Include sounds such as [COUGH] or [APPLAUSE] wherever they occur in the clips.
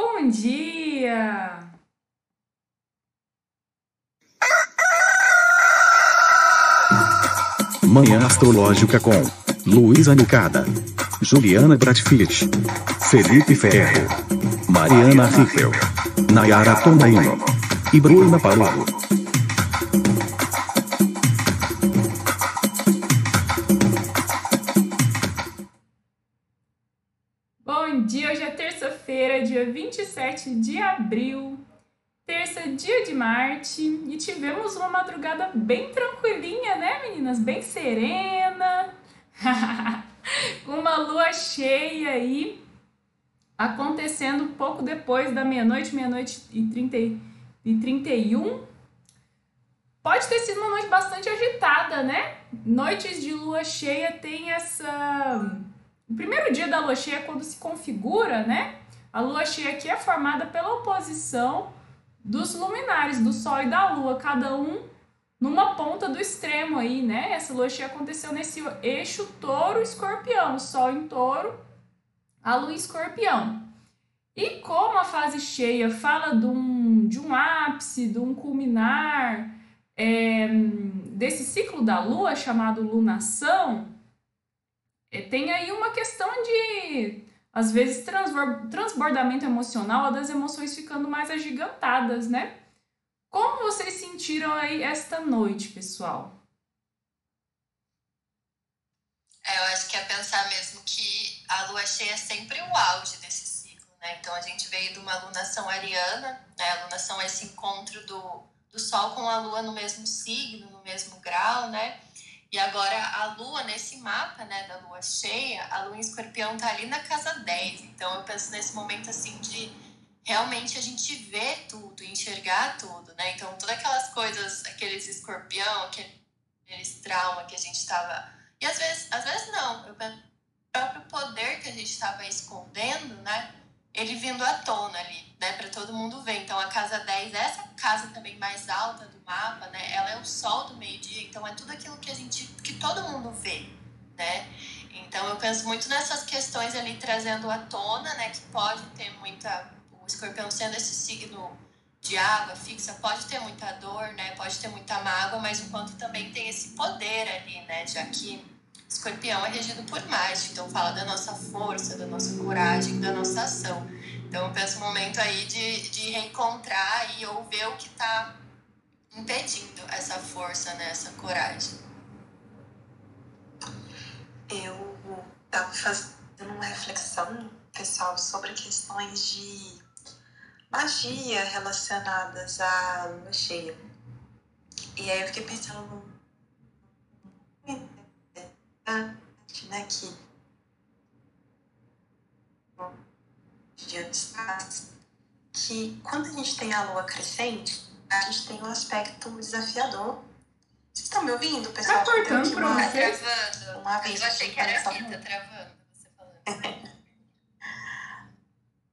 Bom dia! Manhã Astrológica com Luísa Nucada, Juliana Bratfitt, Felipe Ferro, Mariana Riffel, Nayara Tomaino e Bruna Paulo. 27 de abril, terça, dia de Marte, e tivemos uma madrugada bem tranquilinha, né, meninas? Bem serena, [LAUGHS] com uma lua cheia aí, acontecendo pouco depois da meia-noite, meia-noite e, 30, e 31. Pode ter sido uma noite bastante agitada, né? Noites de lua cheia tem essa o primeiro dia da lua cheia é quando se configura, né? A lua cheia aqui é formada pela oposição dos luminares, do Sol e da Lua, cada um numa ponta do extremo aí, né? Essa lua cheia aconteceu nesse eixo touro-escorpião, Sol em touro, a Lua em escorpião. E como a fase cheia fala de um, de um ápice, de um culminar, é, desse ciclo da Lua chamado lunação, é, tem aí uma questão de, às vezes, transbordamento emocional, das emoções ficando mais agigantadas, né? Como vocês sentiram aí esta noite, pessoal? É, eu acho que é pensar mesmo que a lua cheia é sempre o auge desse ciclo, né? Então a gente veio de uma alunação ariana, né? A alunação é esse encontro do, do Sol com a lua no mesmo signo, no mesmo grau, né? E agora a lua, nesse mapa né, da lua cheia, a lua em escorpião tá ali na casa 10. Então eu penso nesse momento assim de realmente a gente ver tudo, enxergar tudo, né? Então todas aquelas coisas, aqueles escorpião, aqueles traumas que a gente tava. E às vezes, às vezes não, eu penso o próprio poder que a gente estava escondendo, né? Ele vindo à tona ali, né? Para todo mundo ver. Então a casa 10 é essa casa também mais alta do mapa, né? Ela é o sol do meio-dia, então é tudo aquilo que a gente, que todo mundo vê, né? Então eu penso muito nessas questões ali trazendo à tona, né? Que pode ter muita, o escorpião sendo esse signo de água fixa, pode ter muita dor, né? Pode ter muita mágoa, mas enquanto também tem esse poder ali, né? Já que escorpião é regido por Marte, então fala da nossa força, da nossa coragem, da nossa ação. Então eu penso um momento aí de, de reencontrar e ou ver o que está impedindo essa força, né, essa coragem? Eu estava fazendo uma reflexão, pessoal, sobre questões de magia relacionadas à lua cheia. E aí eu fiquei pensando né, que que quando a gente tem a lua crescente, a gente tem um aspecto desafiador. Vocês estão me ouvindo, pessoal? Tá cortando pra uma, vocês? Travando. Uma vez eu achei que era conexão fita travando você falando. [LAUGHS]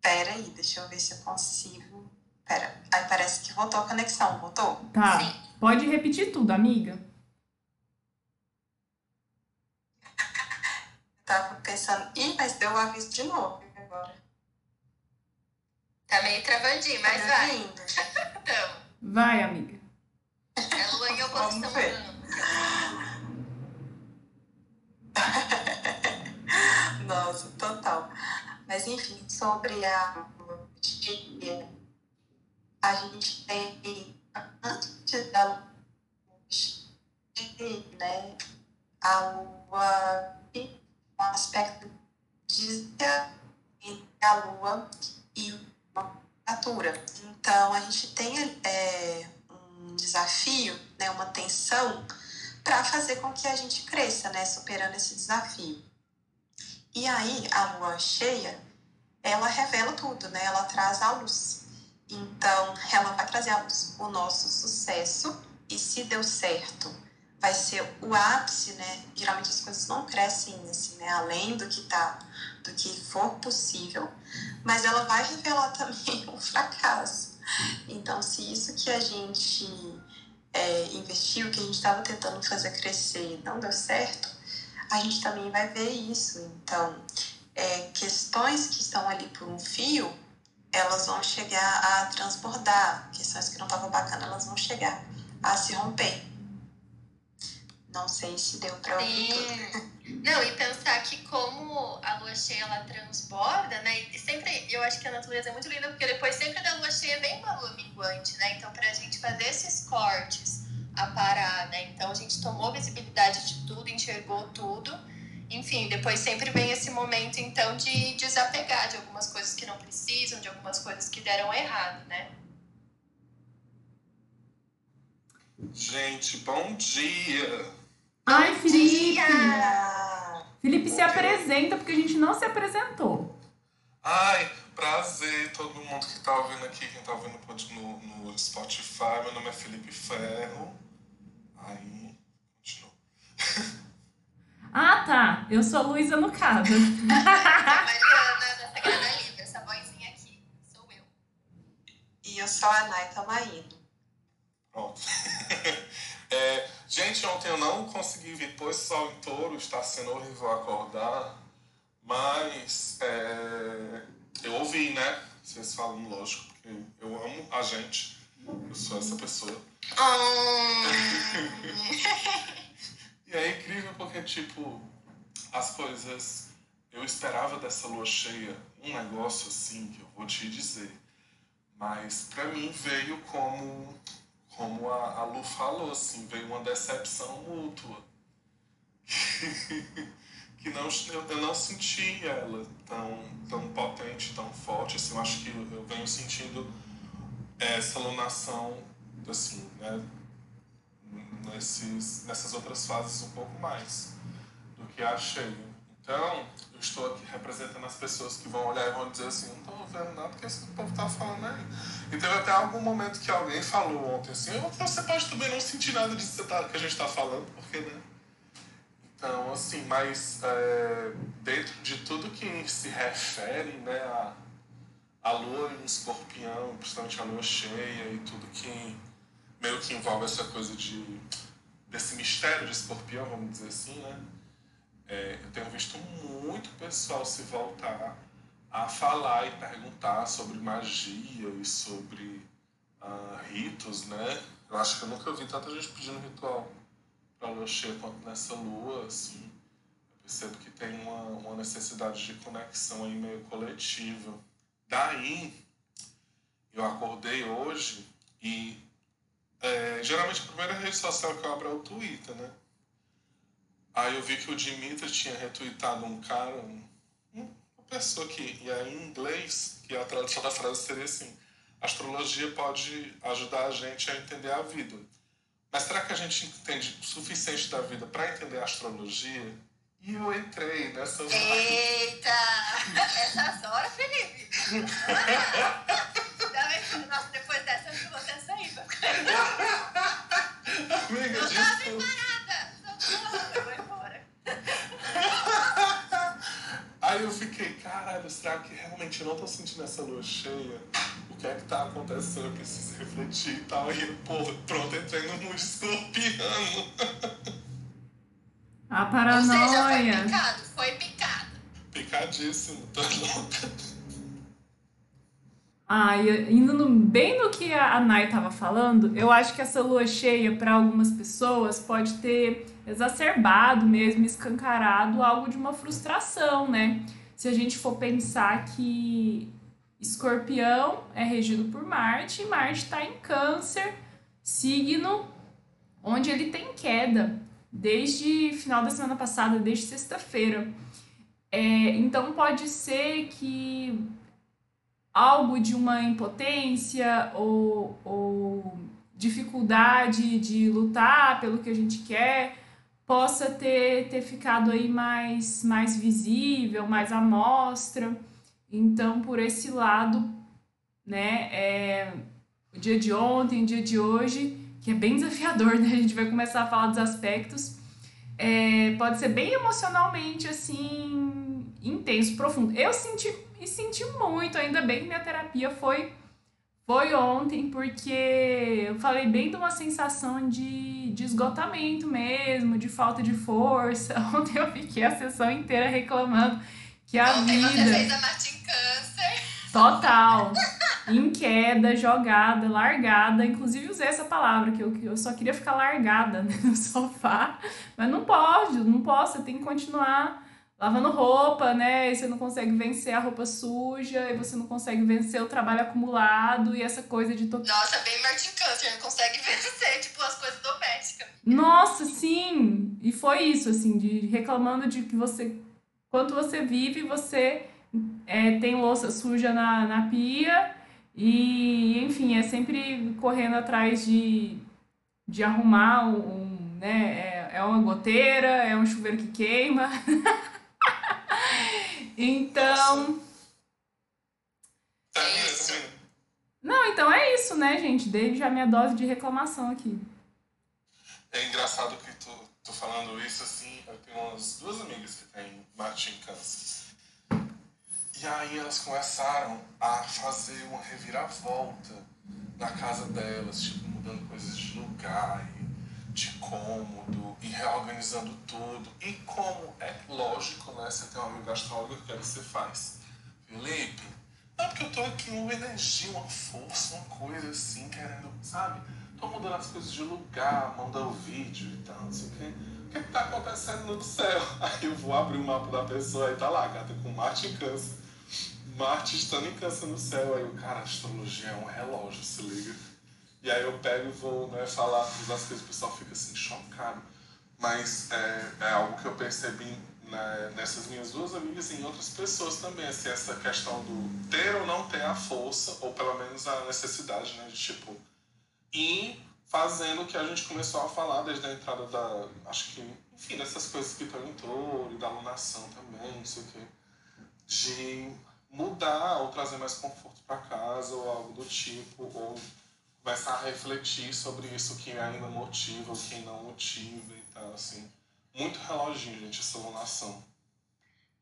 Pera aí, deixa eu ver se eu consigo. Pera, aí parece que voltou a conexão, voltou? Tá. Sim. Pode repetir tudo, amiga. Eu [LAUGHS] tava pensando, ih, mas deu o aviso de novo agora. Tá meio travandinho, mas Tá vai. [LAUGHS] Então, Vai, amiga. é lua em oposição Vamos ver. a [LAUGHS] Nossa, total. Mas enfim, sobre a dia, a gente tem antes da lua, né, a lua um aspecto de entre a lua e uma natura. Então a gente tem é, um desafio, né, uma tensão para fazer com que a gente cresça, né, superando esse desafio. E aí, a lua cheia, ela revela tudo, né? Ela traz a luz. Então, ela vai trazer à luz o nosso sucesso. E se deu certo, vai ser o ápice, né? Geralmente as coisas não crescem assim, né? Além do que tá, do que for possível. Mas ela vai revelar também [LAUGHS] o fracasso. Então, se isso que a gente é, investiu, que a gente estava tentando fazer crescer, não deu certo, a gente também vai ver isso. Então, é, questões que estão ali por um fio, elas vão chegar a transbordar. Questões que não estavam bacanas, elas vão chegar a se romper. Não sei se deu para ouvir tudo. [LAUGHS] Não, e pensar que como a lua cheia ela transborda, né? E sempre eu acho que a natureza é muito linda porque depois sempre da lua cheia vem uma lua minguante, né? Então pra gente fazer esses cortes a parar, né? Então a gente tomou visibilidade de tudo, enxergou tudo. Enfim, depois sempre vem esse momento então de desapegar de algumas coisas que não precisam, de algumas coisas que deram errado, né? Gente, bom dia! Ai, Felipe! Dia! Felipe se apresenta porque a gente não se apresentou. Ai, prazer, todo mundo que tá ouvindo aqui, quem tá ouvindo no, no Spotify. Meu nome é Felipe Ferro. Aí, continua. [LAUGHS] Ah, tá. Eu sou Luísa Nucada. A [LAUGHS] Mariana da Sagrada Livre, essa vozinha aqui, sou eu. E eu sou a Nay Tamaíno. Pronto. É, gente, ontem eu não consegui vir, pois sol em touro, está sendo horrível acordar. Mas é, eu ouvi, né? Vocês falam, lógico, porque eu amo a gente. Eu sou essa pessoa. [LAUGHS] E é incrível porque, tipo, as coisas. Eu esperava dessa lua cheia um negócio assim que eu vou te dizer. Mas pra mim veio como, como a, a Lu falou, assim, veio uma decepção mútua. [LAUGHS] que não, eu, eu não senti ela tão, tão potente, tão forte. Assim, eu acho que eu, eu venho sentindo essa lunação, assim, né? nesses, nessas outras fases um pouco mais do que a cheia. Então, eu estou aqui representando as pessoas que vão olhar e vão dizer assim, não estou vendo nada que esse povo está falando aí. E teve até algum momento que alguém falou ontem assim, você pode também não sentir nada disso que a gente está falando, porque, né? Então, assim, mas é, dentro de tudo que se refere né, a, a lua em escorpião, principalmente a lua cheia e tudo que meio que envolve essa coisa de desse mistério de escorpião, vamos dizer assim, né? É, eu tenho visto muito pessoal se voltar a falar e perguntar sobre magia e sobre uh, ritos, né? Eu acho que eu nunca vi tanta gente pedindo ritual para lua cheia quanto nessa lua, assim. Eu percebo que tem uma, uma necessidade de conexão aí meio coletiva. Daí, eu acordei hoje e é, geralmente a primeira rede social que eu abro é o Twitter, né? Aí eu vi que o Dimitri tinha retweetado um cara, um, uma pessoa que, e aí em inglês, que a tradução da frase seria assim: astrologia pode ajudar a gente a entender a vida. Mas será que a gente entende o suficiente da vida para entender a astrologia? E eu entrei nessa. Eita! Essas horas, Felipe! [LAUGHS] será que realmente eu não tô sentindo essa lua cheia? O que é que tá acontecendo? Eu preciso refletir e tal. E, porra, pronto, entrei no mundo escorpiano. A Ou seja, foi paranoia. picado, foi picado. Picadíssimo, tá louca. Ah, e indo no- bem no que a Nay estava falando, eu acho que essa lua cheia, para algumas pessoas, pode ter exacerbado mesmo, escancarado algo de uma frustração, né? Se a gente for pensar que Escorpião é regido por Marte, e Marte está em Câncer, signo onde ele tem queda desde final da semana passada, desde sexta-feira. É, então pode ser que algo de uma impotência ou, ou dificuldade de lutar pelo que a gente quer possa ter, ter ficado aí mais, mais visível, mais à mostra. Então, por esse lado, né, é, o dia de ontem, o dia de hoje, que é bem desafiador, né? A gente vai começar a falar dos aspectos. É, pode ser bem emocionalmente, assim, intenso, profundo. Eu senti e senti muito, ainda bem que minha terapia foi foi ontem, porque eu falei bem de uma sensação de, de esgotamento mesmo, de falta de força. [LAUGHS] Ontem eu fiquei a sessão inteira reclamando que a Ontem você vida. fez a Marte em Câncer. Total. em queda, jogada, largada. Inclusive usei essa palavra, que eu, que eu só queria ficar largada né, no sofá. Mas não pode, não posso, você tem que continuar lavando roupa, né? E você não consegue vencer a roupa suja, e você não consegue vencer o trabalho acumulado e essa coisa de. To... Nossa, bem Martin Câncer, não consegue [LAUGHS] vencer, tipo, as coisas domésticas. Nossa, sim! E foi isso, assim, de reclamando de que você. Quanto você vive, você é, tem louça suja na, na pia e, enfim, é sempre correndo atrás de, de arrumar um, um né? É, é uma goteira, é um chuveiro que queima. [LAUGHS] então. É isso. Não, então é isso, né, gente? Dei já minha dose de reclamação aqui. É engraçado que tu, tu falando isso assim, eu tenho umas duas amigas que têm Martin Kansas. E aí elas começaram a fazer uma reviravolta na casa delas, tipo, mudando coisas de lugar, de cômodo, e reorganizando tudo. E como é lógico, né? Você tem um amigo astrólogo, o que é você faz? Felipe, não, porque eu tô aqui uma energia, uma força, uma coisa assim, querendo, sabe? Tô mudando as coisas de lugar, mandando vídeo e tal, não sei o quê. O que, que tá acontecendo no céu? [LAUGHS] Aí eu vou abrir o mapa da pessoa e tá lá, gata com Marte em câncer. Marte estando em câncer no céu. Aí eu, cara, astrologia é um relógio, se liga. E aí eu pego e vou né, falar das coisas, o pessoal fica assim, chocado. Mas é, é algo que eu percebi né, nessas minhas duas amigas e em outras pessoas também, assim, essa questão do ter ou não ter a força, ou pelo menos a necessidade, né, de tipo, ir fazendo o que a gente começou a falar desde a entrada da, acho que, enfim, dessas coisas que em touro e da alunação também, não sei o quê, de mudar ou trazer mais conforto para casa ou algo do tipo, ou começar a refletir sobre isso que ainda motiva ou que não motiva e tal, assim. Muito reloginho, gente, essa alunação.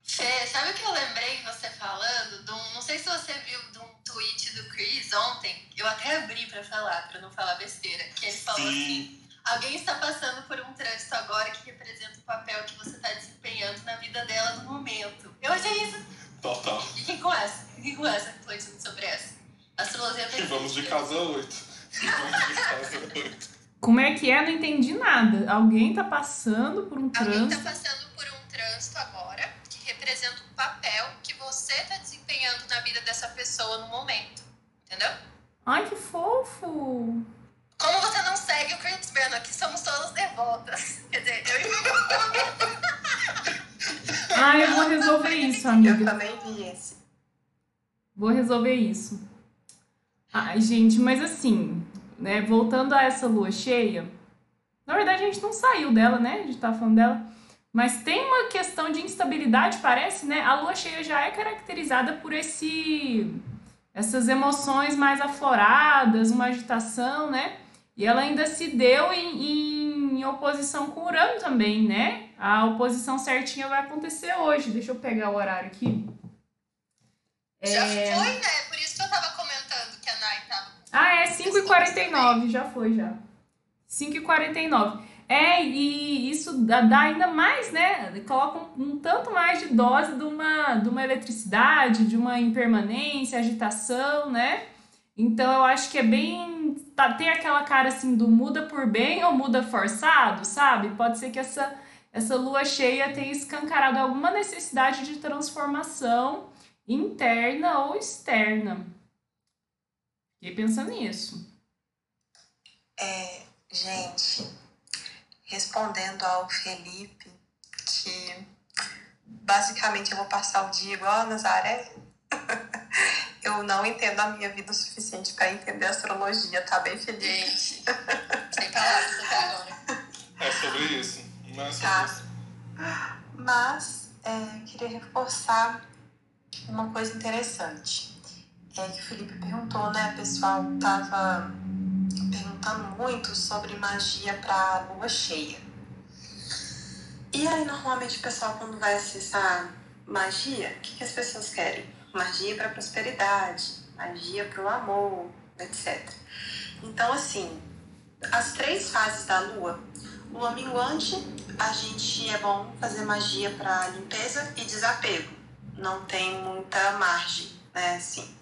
Fê, sabe o que eu lembrei você falando? Um, não sei se você viu de um tweet do Chris ontem. Eu até abri para falar, para não falar besteira. Que ele falou Sim. assim: alguém está passando por um trânsito agora que representa o papel que você está desempenhando na vida dela no momento. Eu achei isso. Total. E quem conhece? Quem conhece refletindo sobre essa? Astrologia E vamos de casa 8. Vamos de casa 8. Como é que é? Não entendi nada. Alguém tá passando por um Alguém está trânsito. passando por um trânsito agora que representa o papel que você está desempenhando na vida dessa pessoa no momento. Entendeu? Ai, que fofo! Como você não segue o Chris Breno, aqui somos todas devotas. [LAUGHS] Quer dizer, eu e Ah, [LAUGHS] eu vou resolver isso, Eu amiga. também vi esse. Vou resolver isso. Ai, gente, mas assim, né, voltando a essa lua cheia, na verdade a gente não saiu dela, né? A gente tá falando dela. Mas tem uma questão de instabilidade, parece, né? A lua cheia já é caracterizada por esse essas emoções mais afloradas, uma agitação, né? E ela ainda se deu em, em oposição com Urano também, né? A oposição certinha vai acontecer hoje. Deixa eu pegar o horário aqui. Já É. foi, né? Por isso que eu tava comentando que a Nai tava. Ah, é 5h49, já foi já. 5h49. É, e isso dá, dá ainda mais, né? Coloca um, um tanto mais de dose de uma, de uma eletricidade, de uma impermanência, agitação, né? Então eu acho que é bem. Tá, tem aquela cara assim do muda por bem ou muda forçado, sabe? Pode ser que essa, essa lua cheia tenha escancarado alguma necessidade de transformação interna ou externa. Fiquei pensando nisso. É, gente, respondendo ao Felipe, que basicamente eu vou passar o dia igual a Nazaré. [LAUGHS] eu não entendo a minha vida o suficiente para entender astrologia, tá bem, Felipe? Gente, sem palavras até agora. É sobre isso. Não é sobre Tá. isso. Mas é, queria reforçar uma coisa interessante. É que o Felipe perguntou, né? Pessoal tava perguntando muito sobre magia para lua cheia. E aí, normalmente, o pessoal, quando vai acessar magia, o que, que as pessoas querem? Magia para prosperidade, magia para o amor, etc. Então, assim, as três fases da lua, lua minguante, a gente é bom fazer magia para limpeza e desapego. Não tem muita margem, né? Assim.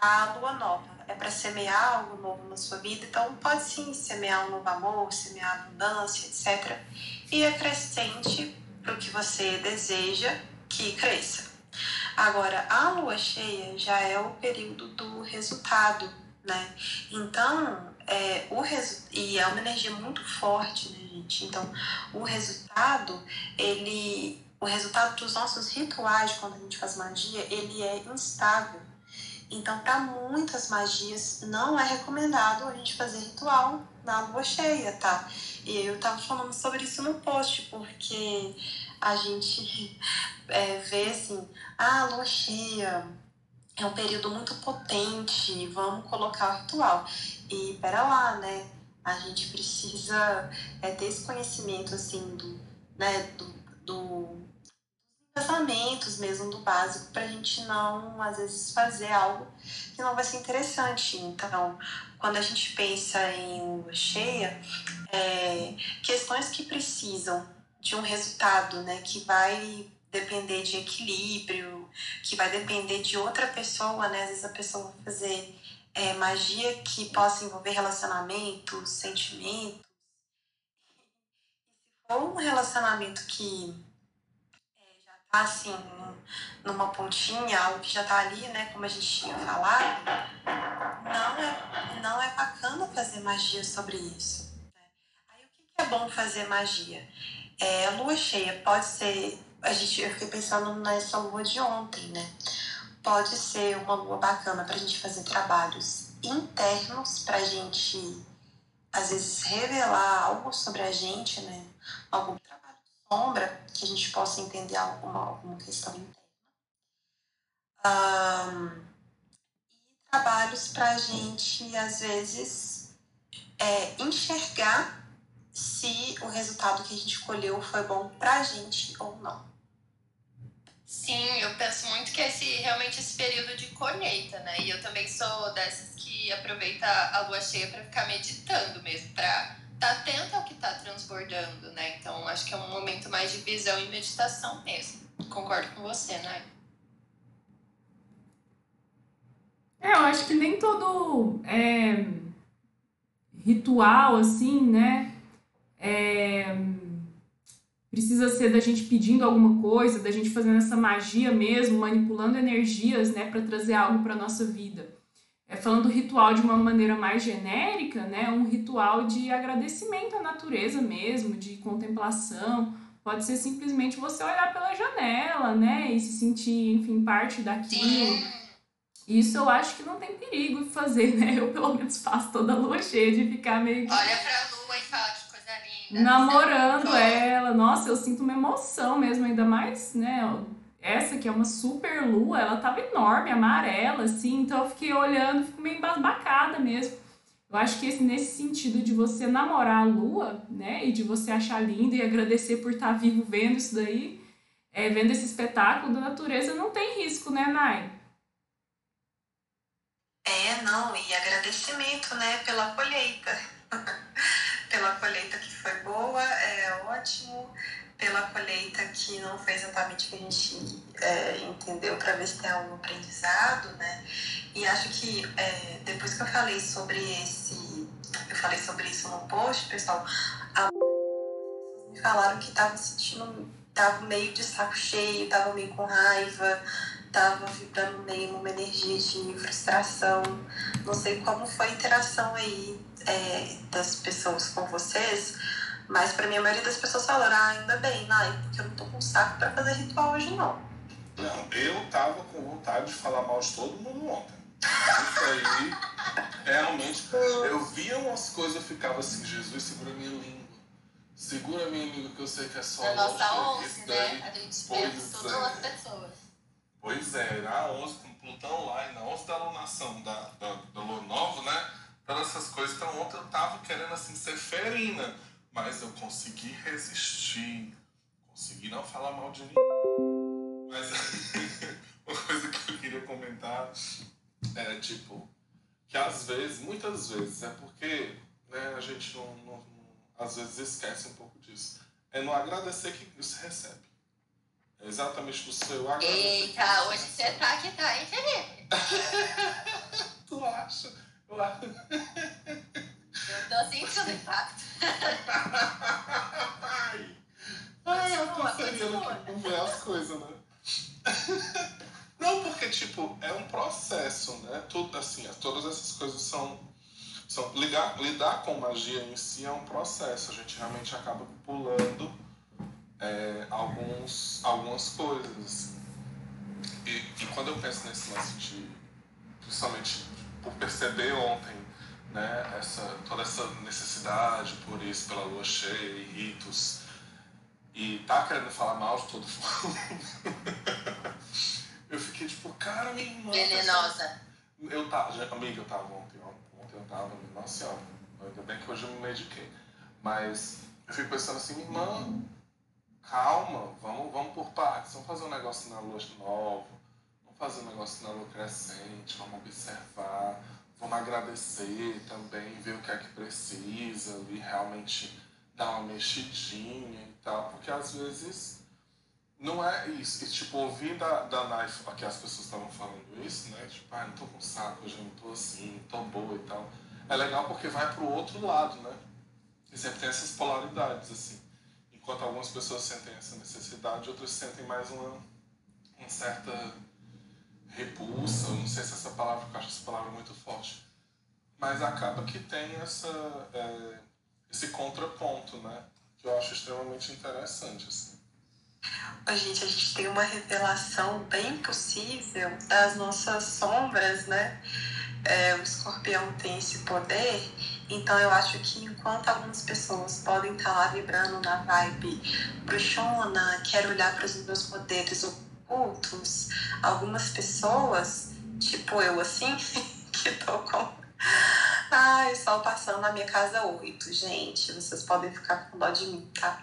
a lua nova é para semear algo novo na sua vida, então pode sim semear um novo amor, semear abundância, etc. E acrescente para o que você deseja que cresça. Agora, a lua cheia já é o período do resultado, né? Então, é, o resu e é uma energia muito forte, né, gente? Então, o resultado, ele, o resultado dos nossos rituais quando a gente faz magia, ele é instável. Então, para muitas magias, não é recomendado a gente fazer ritual na lua cheia, tá? E eu tava falando sobre isso no post, porque a gente [LAUGHS] é, vê assim, ah, lua cheia é um período muito potente, vamos colocar o ritual. E pera lá, né? A gente precisa é, ter esse conhecimento assim do, né, do, do casamentos mesmo do básico para a gente não às vezes fazer algo que não vai ser interessante. Então, quando a gente pensa em lua cheia, é, questões que precisam de um resultado, né, que vai depender de equilíbrio, que vai depender de outra pessoa, né? Às vezes a pessoa vai fazer é, magia que possa envolver relacionamentos, sentimentos. E se for um relacionamento que assim, numa pontinha, algo que já tá ali, né? Como a gente tinha falado, não é, não é bacana fazer magia sobre isso. Aí o que, é bom fazer magia? É, lua cheia pode ser. A gente, eu fiquei pensando nessa lua de ontem, né? pode ser uma lua bacana para a gente fazer trabalhos internos, para a gente, às vezes, revelar algo sobre a gente, né? Algum sombra, que a gente possa entender alguma, alguma questão interna. Um, e trabalhos para a gente, às vezes, é, enxergar se o resultado que a gente escolheu foi bom para a gente ou não. Sim, eu penso muito que esse realmente esse período de colheita, né? E eu também sou dessas que aproveita a lua cheia para ficar meditando mesmo, para tá atenta ao que está transbordando, né? Então acho que é um momento mais de visão e meditação mesmo. Concordo com você, né? É, eu acho que nem todo é, ritual, assim, né? É, precisa ser da gente pedindo alguma coisa, da gente fazendo essa magia mesmo, manipulando energias, né, para trazer algo para nossa vida. É, falando ritual de uma maneira mais genérica, né, um ritual de agradecimento à natureza mesmo, de contemplação. Pode ser simplesmente você olhar pela janela, né, e se sentir, enfim, parte daquilo. Isso eu acho que não tem perigo fazer, né? Eu pelo menos faço toda a lua cheia de ficar meio. Olha pra lua e fala namorando ela. Nossa, eu sinto uma emoção mesmo, ainda mais, né? Essa que é uma super lua, ela tava enorme, amarela, assim, então eu fiquei olhando, fico meio embasbacada mesmo. Eu acho que esse, nesse sentido de você namorar a lua, né, e de você achar lindo e agradecer por estar tá vivo vendo isso daí, é, vendo esse espetáculo da natureza, não tem risco, né, Nai? É, não, e agradecimento, né, pela colheita. [LAUGHS] pela colheita que foi boa, é ótimo. Pela colheita que não foi exatamente o que a gente é, entendeu, para ver se tem algum aprendizado, né? E acho que é, depois que eu falei sobre esse. Eu falei sobre isso no post, pessoal, a... me falaram que estavam sentindo. estavam meio de saco cheio, estavam meio com raiva, tava vibrando meio uma energia de frustração. Não sei como foi a interação aí é, das pessoas com vocês, mas para mim a maioria das pessoas falaram, ah, ainda bem, Nai, porque eu não tô com saco para fazer ritual hoje não. Não, eu tava com vontade de falar mal de todo mundo ontem. Isso aí, realmente, eu via umas coisas, eu ficava assim, Jesus, segura minha língua. Segura minha língua, que eu sei que é só... Na nossa onça, né? A gente pensa todas as pessoas. Pois é, na 11 com Plutão lá e na 11 da alunação da, da, da Lua Nova, né? Todas essas coisas. Então ontem eu tava querendo assim ser ferina, mas eu consegui resistir. Consegui não falar mal de ninguém. Mas [LAUGHS] uma coisa que eu queria comentar é tipo, que às vezes, muitas vezes, é porque né, a gente não, não, às vezes esquece um pouco disso. É no agradecer que se recebe. É exatamente no seu agradecer. Eita, hoje você tá que tá, hein, Felipe? [LAUGHS] acho. Eu, acho... eu tô sentindo impacto. [LAUGHS] Ai, Ai eu tô sabendo que ver as coisas, né? [LAUGHS] Não, porque, tipo, é um processo, né? Tudo, assim, todas essas coisas são. são lidar, lidar com magia em si é um processo. A gente realmente acaba pulando é, alguns, algumas coisas. E, e, quando eu penso nesse lance de. principalmente por perceber ontem né, essa, toda essa necessidade por isso, pela lua cheia e ritos, e tá querendo falar mal de todo mundo. [LAUGHS] eu fiquei tipo, cara, minha irmã. Venenosa. Eu tava, amiga, eu tava ontem, ontem eu tava, nossa senhora, ainda bem que hoje eu me mediquei. Mas eu fico pensando assim, irmã, calma, vamos, vamos por partes, vamos fazer um negócio na lua nova, vamos fazer um negócio na lua crescente, vamos observar, vamos agradecer também, ver o que é que precisa e realmente dar uma mexidinha e tal, porque às vezes não é isso. E, tipo, ouvir da, da Knife, aqui as pessoas estavam falando isso, né? Tipo, ah, não tô com saco, eu não tô assim, tô boa e tal. É legal porque vai pro outro lado, né? E sempre tem essas polaridades, assim. Enquanto algumas pessoas sentem essa necessidade, outras sentem mais uma, uma certa repulsa, não sei se essa palavra, porque eu acho essa palavra muito forte. Mas acaba que tem essa, é, esse contraponto, né? Que eu acho extremamente interessante, assim. Gente, a gente tem uma revelação bem possível das nossas sombras, né? É, o escorpião tem esse poder, então eu acho que enquanto algumas pessoas podem estar lá vibrando na vibe bruxona, quero olhar para os meus poderes ocultos, algumas pessoas, tipo eu assim, [LAUGHS] que tô com. Ai, sol passando na minha casa 8, gente. Vocês podem ficar com dó de mim, tá?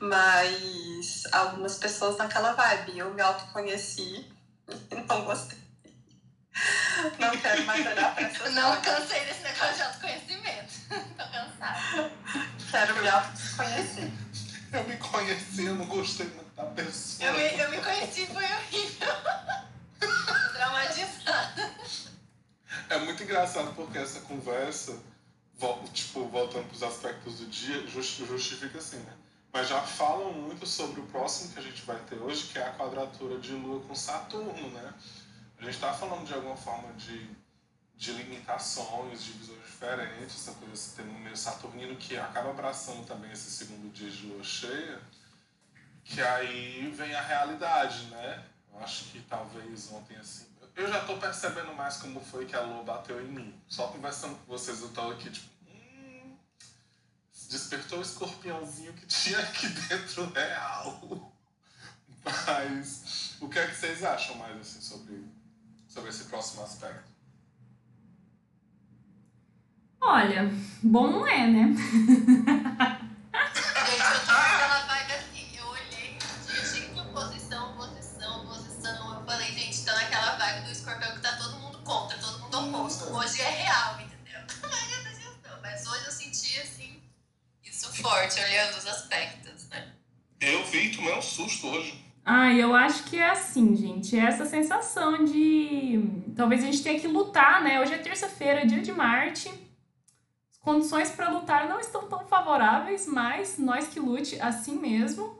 Mas algumas pessoas naquela vibe. Eu me autoconheci [LAUGHS] e não gostei. Não quero mais olhar pra essas Não coisas. cansei desse negócio de autoconhecimento. [LAUGHS] Tô cansada. Quero me autoconhecer. Eu me conheci, eu não gostei muito da pessoa. Eu me, eu me conheci, foi horrível. [LAUGHS] Traumatizada. É muito engraçado porque essa conversa, tipo, voltando para os aspectos do dia, justifica assim, né? Mas já falam muito sobre o próximo que a gente vai ter hoje, que é a quadratura de Lua com Saturno, né? A gente está falando de alguma forma de, de limitações, de visões diferentes, essa coisa, esse tema meio saturnino que acaba abraçando também esse segundo dia de lua cheia, que aí vem a realidade, né? Eu acho que talvez ontem assim. Eu já estou percebendo mais como foi que a lua bateu em mim. Só conversando com vocês, eu estou aqui, tipo. Hum, despertou o escorpiãozinho que tinha aqui [LAUGHS] dentro real. Mas o que é que vocês acham mais assim sobre sobre esse próximo aspecto? Olha, bom não é, né? [LAUGHS] [LAUGHS] senti assim, isso forte, olhando os aspectos, né? Eu vi, tomei um susto hoje. Ah, eu acho que é assim, gente. É essa sensação de. Talvez a gente tenha que lutar, né? Hoje é terça-feira, dia de Marte. As condições para lutar não estão tão favoráveis, mas nós que lute assim mesmo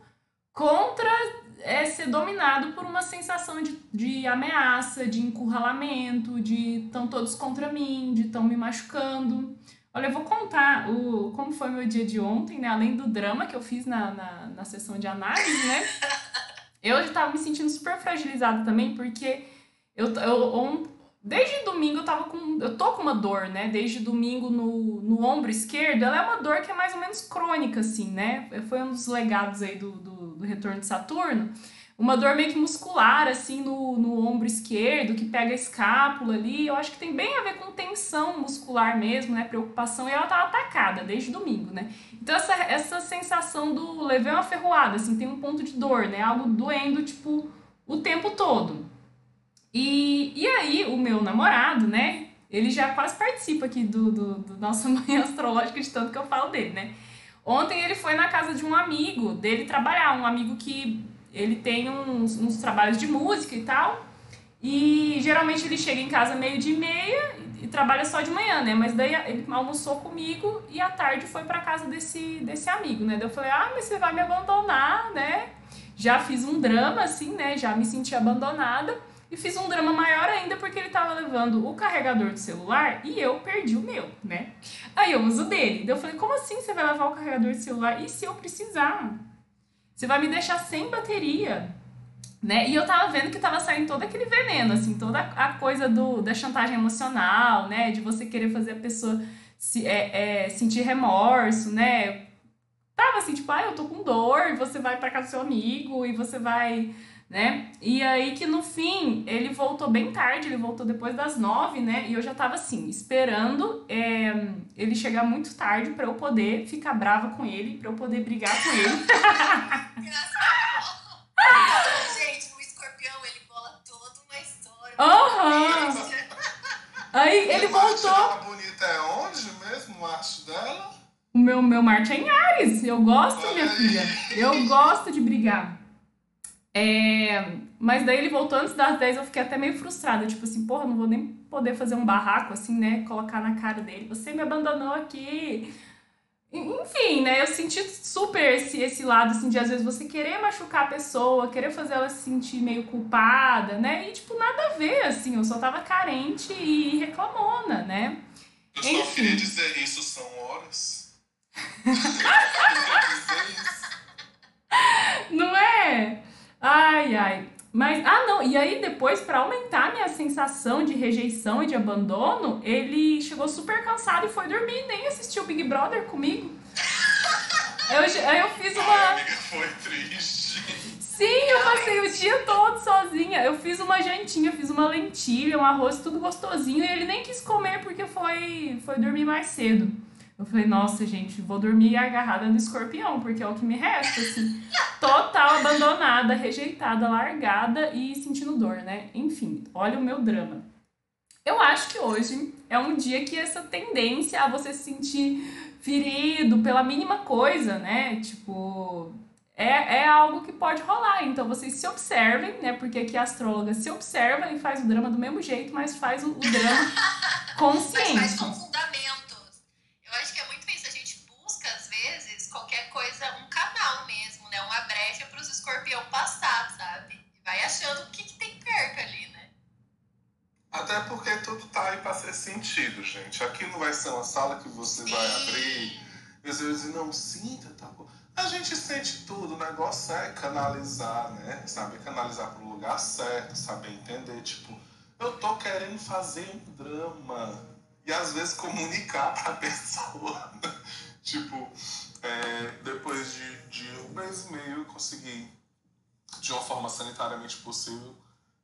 contra é, ser dominado por uma sensação de, de ameaça, de encurralamento, de estão todos contra mim, de estão me machucando. Olha, eu vou contar o, como foi meu dia de ontem, né? Além do drama que eu fiz na, na, na sessão de análise, né? [LAUGHS] Eu já tava me sentindo super fragilizada também, porque eu, eu desde domingo eu tava com. Eu tô com uma dor, né? Desde domingo no, no ombro esquerdo. Ela é uma dor que é mais ou menos crônica, assim, né? Foi um dos legados aí do, do, do retorno de Saturno. Uma dor meio que muscular, assim, no, no ombro esquerdo, que pega a escápula ali. Eu acho que tem bem a ver com tensão muscular mesmo, né? Preocupação. E ela tava atacada desde domingo, né? Então, essa, essa sensação do levei uma ferroada, assim, tem um ponto de dor, né? Algo doendo, tipo, o tempo todo. E, e aí, o meu namorado, né? Ele já quase participa aqui do, do, do nosso [LAUGHS] manhã astrológica de tanto que eu falo dele, né? Ontem ele foi na casa de um amigo dele trabalhar, um amigo que ele tem uns, uns trabalhos de música e tal. E geralmente ele chega em casa meio de meia, e trabalha só de manhã, né? Mas daí ele almoçou comigo e à tarde foi para casa desse, desse amigo, né? Daí eu falei, ah, mas você vai me abandonar, né? Já fiz um drama, assim, né? Já me senti abandonada. E fiz um drama maior ainda porque ele tava levando o carregador do celular e eu perdi o meu, né? Aí eu uso dele. Daí eu falei, como assim você vai levar o carregador do celular? E se eu precisar? Você vai me deixar sem bateria? Né? E eu tava vendo que tava saindo todo aquele veneno, assim, toda a coisa do, da chantagem emocional, né? De você querer fazer a pessoa se, é, é, sentir remorso, né? Tava assim, tipo, ah, eu tô com dor, você vai pra casa do seu amigo e você vai né? E aí que no fim ele voltou bem tarde, ele voltou depois das nove, né? E eu já tava assim, esperando é, ele chegar muito tarde para eu poder ficar brava com ele, para eu poder brigar com ele. [LAUGHS] Gente, o escorpião ele bola toda uma história. Aham! Uhum. [LAUGHS] Aí ele voltou. A bonita é onde mesmo, o macho dela? O meu, meu Marte é em Ares. Eu gosto, Olha minha aí. filha. Eu gosto de brigar. É, mas daí ele voltou antes das 10, eu fiquei até meio frustrada. Tipo assim, porra, não vou nem poder fazer um barraco assim, né? Colocar na cara dele. Você me abandonou aqui. Enfim, né? Eu senti super esse, esse lado, assim, de às vezes você querer machucar a pessoa, querer fazer ela se sentir meio culpada, né? E, tipo, nada a ver, assim. Eu só tava carente e reclamona, né? Eu só Enfim. queria dizer isso, são horas. [LAUGHS] eu dizer isso. Não é? Ai, ai. Mas, ah, não, e aí depois, para aumentar minha sensação de rejeição e de abandono, ele chegou super cansado e foi dormir, nem assistiu Big Brother comigo. Eu, eu fiz uma. Foi triste. Sim, eu passei o dia todo sozinha. Eu fiz uma jantinha, fiz uma lentilha, um arroz, tudo gostosinho, e ele nem quis comer porque foi, foi dormir mais cedo. Eu falei, nossa, gente, vou dormir agarrada no escorpião, porque é o que me resta, assim. Total abandonada, rejeitada, largada e sentindo dor, né? Enfim, olha o meu drama. Eu acho que hoje é um dia que essa tendência a você se sentir ferido pela mínima coisa, né? Tipo, é, é algo que pode rolar. Então vocês se observem, né? Porque aqui a astróloga se observa e faz o drama do mesmo jeito, mas faz o, o drama [LAUGHS] consciente. Mas faz com fundamento escorpião passar, sabe? E vai achando o que, que tem perto ali, né? Até porque tudo tá aí para ser sentido, gente. Aqui não vai ser uma sala que você Sim. vai abrir e você vai dizer, não, sinta, tá bom. A gente sente tudo, o negócio é canalizar, né? Saber canalizar para o lugar certo, saber entender, tipo, eu tô querendo fazer um drama e às vezes comunicar para a [LAUGHS] pessoa. tipo, é, depois de, de um mês e meio eu consegui, de uma forma sanitariamente possível,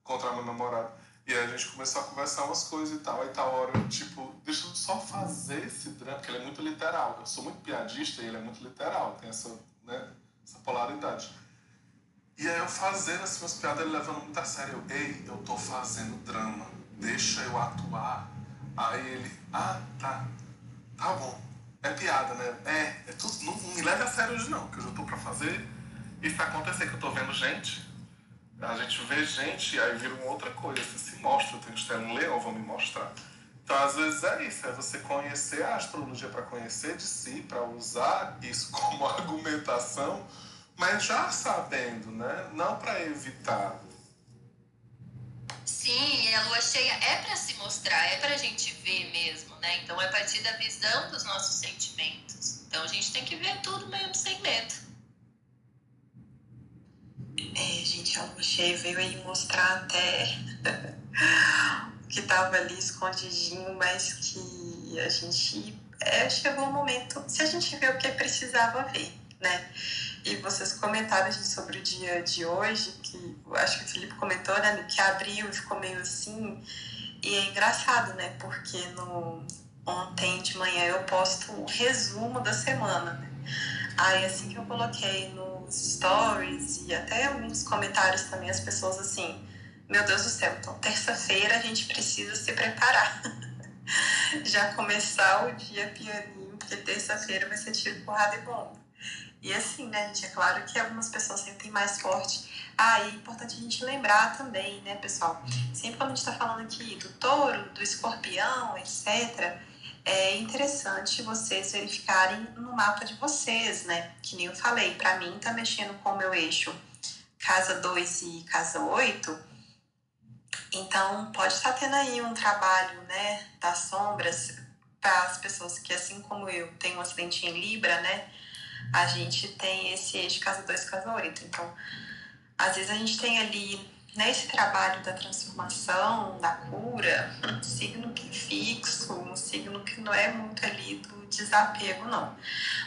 encontrar meu namorado. E aí a gente começou a conversar umas coisas e tal. Aí tá hora, eu, tipo, deixa eu só fazer esse drama, porque ele é muito literal. Eu sou muito piadista e ele é muito literal, tem essa, né, essa polaridade. E aí eu fazendo assim umas piadas, ele levando muito a sério. Eu, ei, eu tô fazendo drama, deixa eu atuar. Aí ele, ah, tá, tá bom. É piada, né? É, é tudo, não me leve a sério hoje não, que eu já tô pra fazer isso acontecer, que eu tô vendo gente. A gente vê gente e aí vira uma outra coisa, você se mostra, eu tenho que ter um leão, vou me mostrar. Então, às vezes é isso, é você conhecer a astrologia para conhecer de si, para usar isso [LAUGHS] como argumentação, mas já sabendo, né? Não para evitar. Sim, a lua cheia é para se mostrar, é para a gente ver mesmo, né? Então é a partir da visão dos nossos sentimentos. Então a gente tem que ver tudo mesmo sem medo. É, gente, a cheia veio aí mostrar até o [LAUGHS] que estava ali escondidinho, mas que a gente é, chegou um momento, se a gente vê o que precisava ver, né? E vocês comentaram gente, sobre o dia de hoje, que acho que o Felipe comentou, né? Que abriu e ficou meio assim. E é engraçado, né? Porque no, ontem de manhã eu posto um resumo da semana, né? Aí assim que eu coloquei stories e até alguns comentários também, as pessoas assim, meu Deus do céu, então terça-feira a gente precisa se preparar. [LAUGHS] Já começar o dia pianinho, porque terça-feira vai ser tiro, porrada e bomba. E assim, né, gente, é claro que algumas pessoas sentem mais forte. Ah, e é importante a gente lembrar também, né, pessoal? Sempre quando a gente está falando aqui do touro, do escorpião, etc., é interessante vocês verificarem no mapa de vocês, né? Que nem eu falei, para mim tá mexendo com o meu eixo casa 2 e casa 8. Então, pode estar tá tendo aí um trabalho, né, das sombras para as pessoas que, assim como eu, tem um acidente em Libra, né? A gente tem esse eixo casa 2 casa 8. Então, às vezes a gente tem ali nesse trabalho da transformação, da cura, um signo que fixo, um signo que não é muito ali do desapego, não.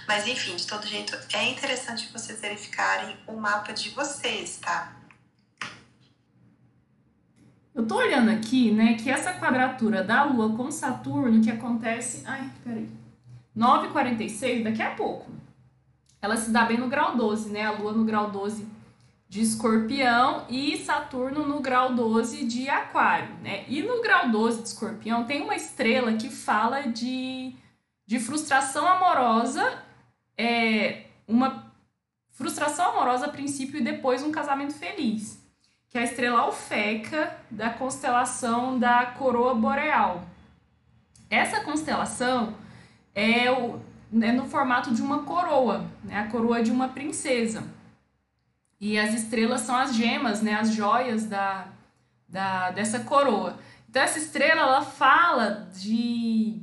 Mas enfim, de todo jeito, é interessante vocês verificarem o mapa de vocês, tá? Eu tô olhando aqui, né, que essa quadratura da Lua com Saturno que acontece. Ai, peraí. 9h46, daqui a pouco. Ela se dá bem no grau 12, né? A Lua no grau 12 de Escorpião e Saturno no grau 12 de Aquário, né? E no grau 12 de Escorpião tem uma estrela que fala de, de frustração amorosa, é, uma frustração amorosa a princípio e depois um casamento feliz, que é a estrela Alfeca da constelação da Coroa Boreal. Essa constelação é, o, é no formato de uma coroa, né? A coroa de uma princesa. E as estrelas são as gemas, né, as joias da, da, dessa coroa. Então, essa estrela, ela fala de,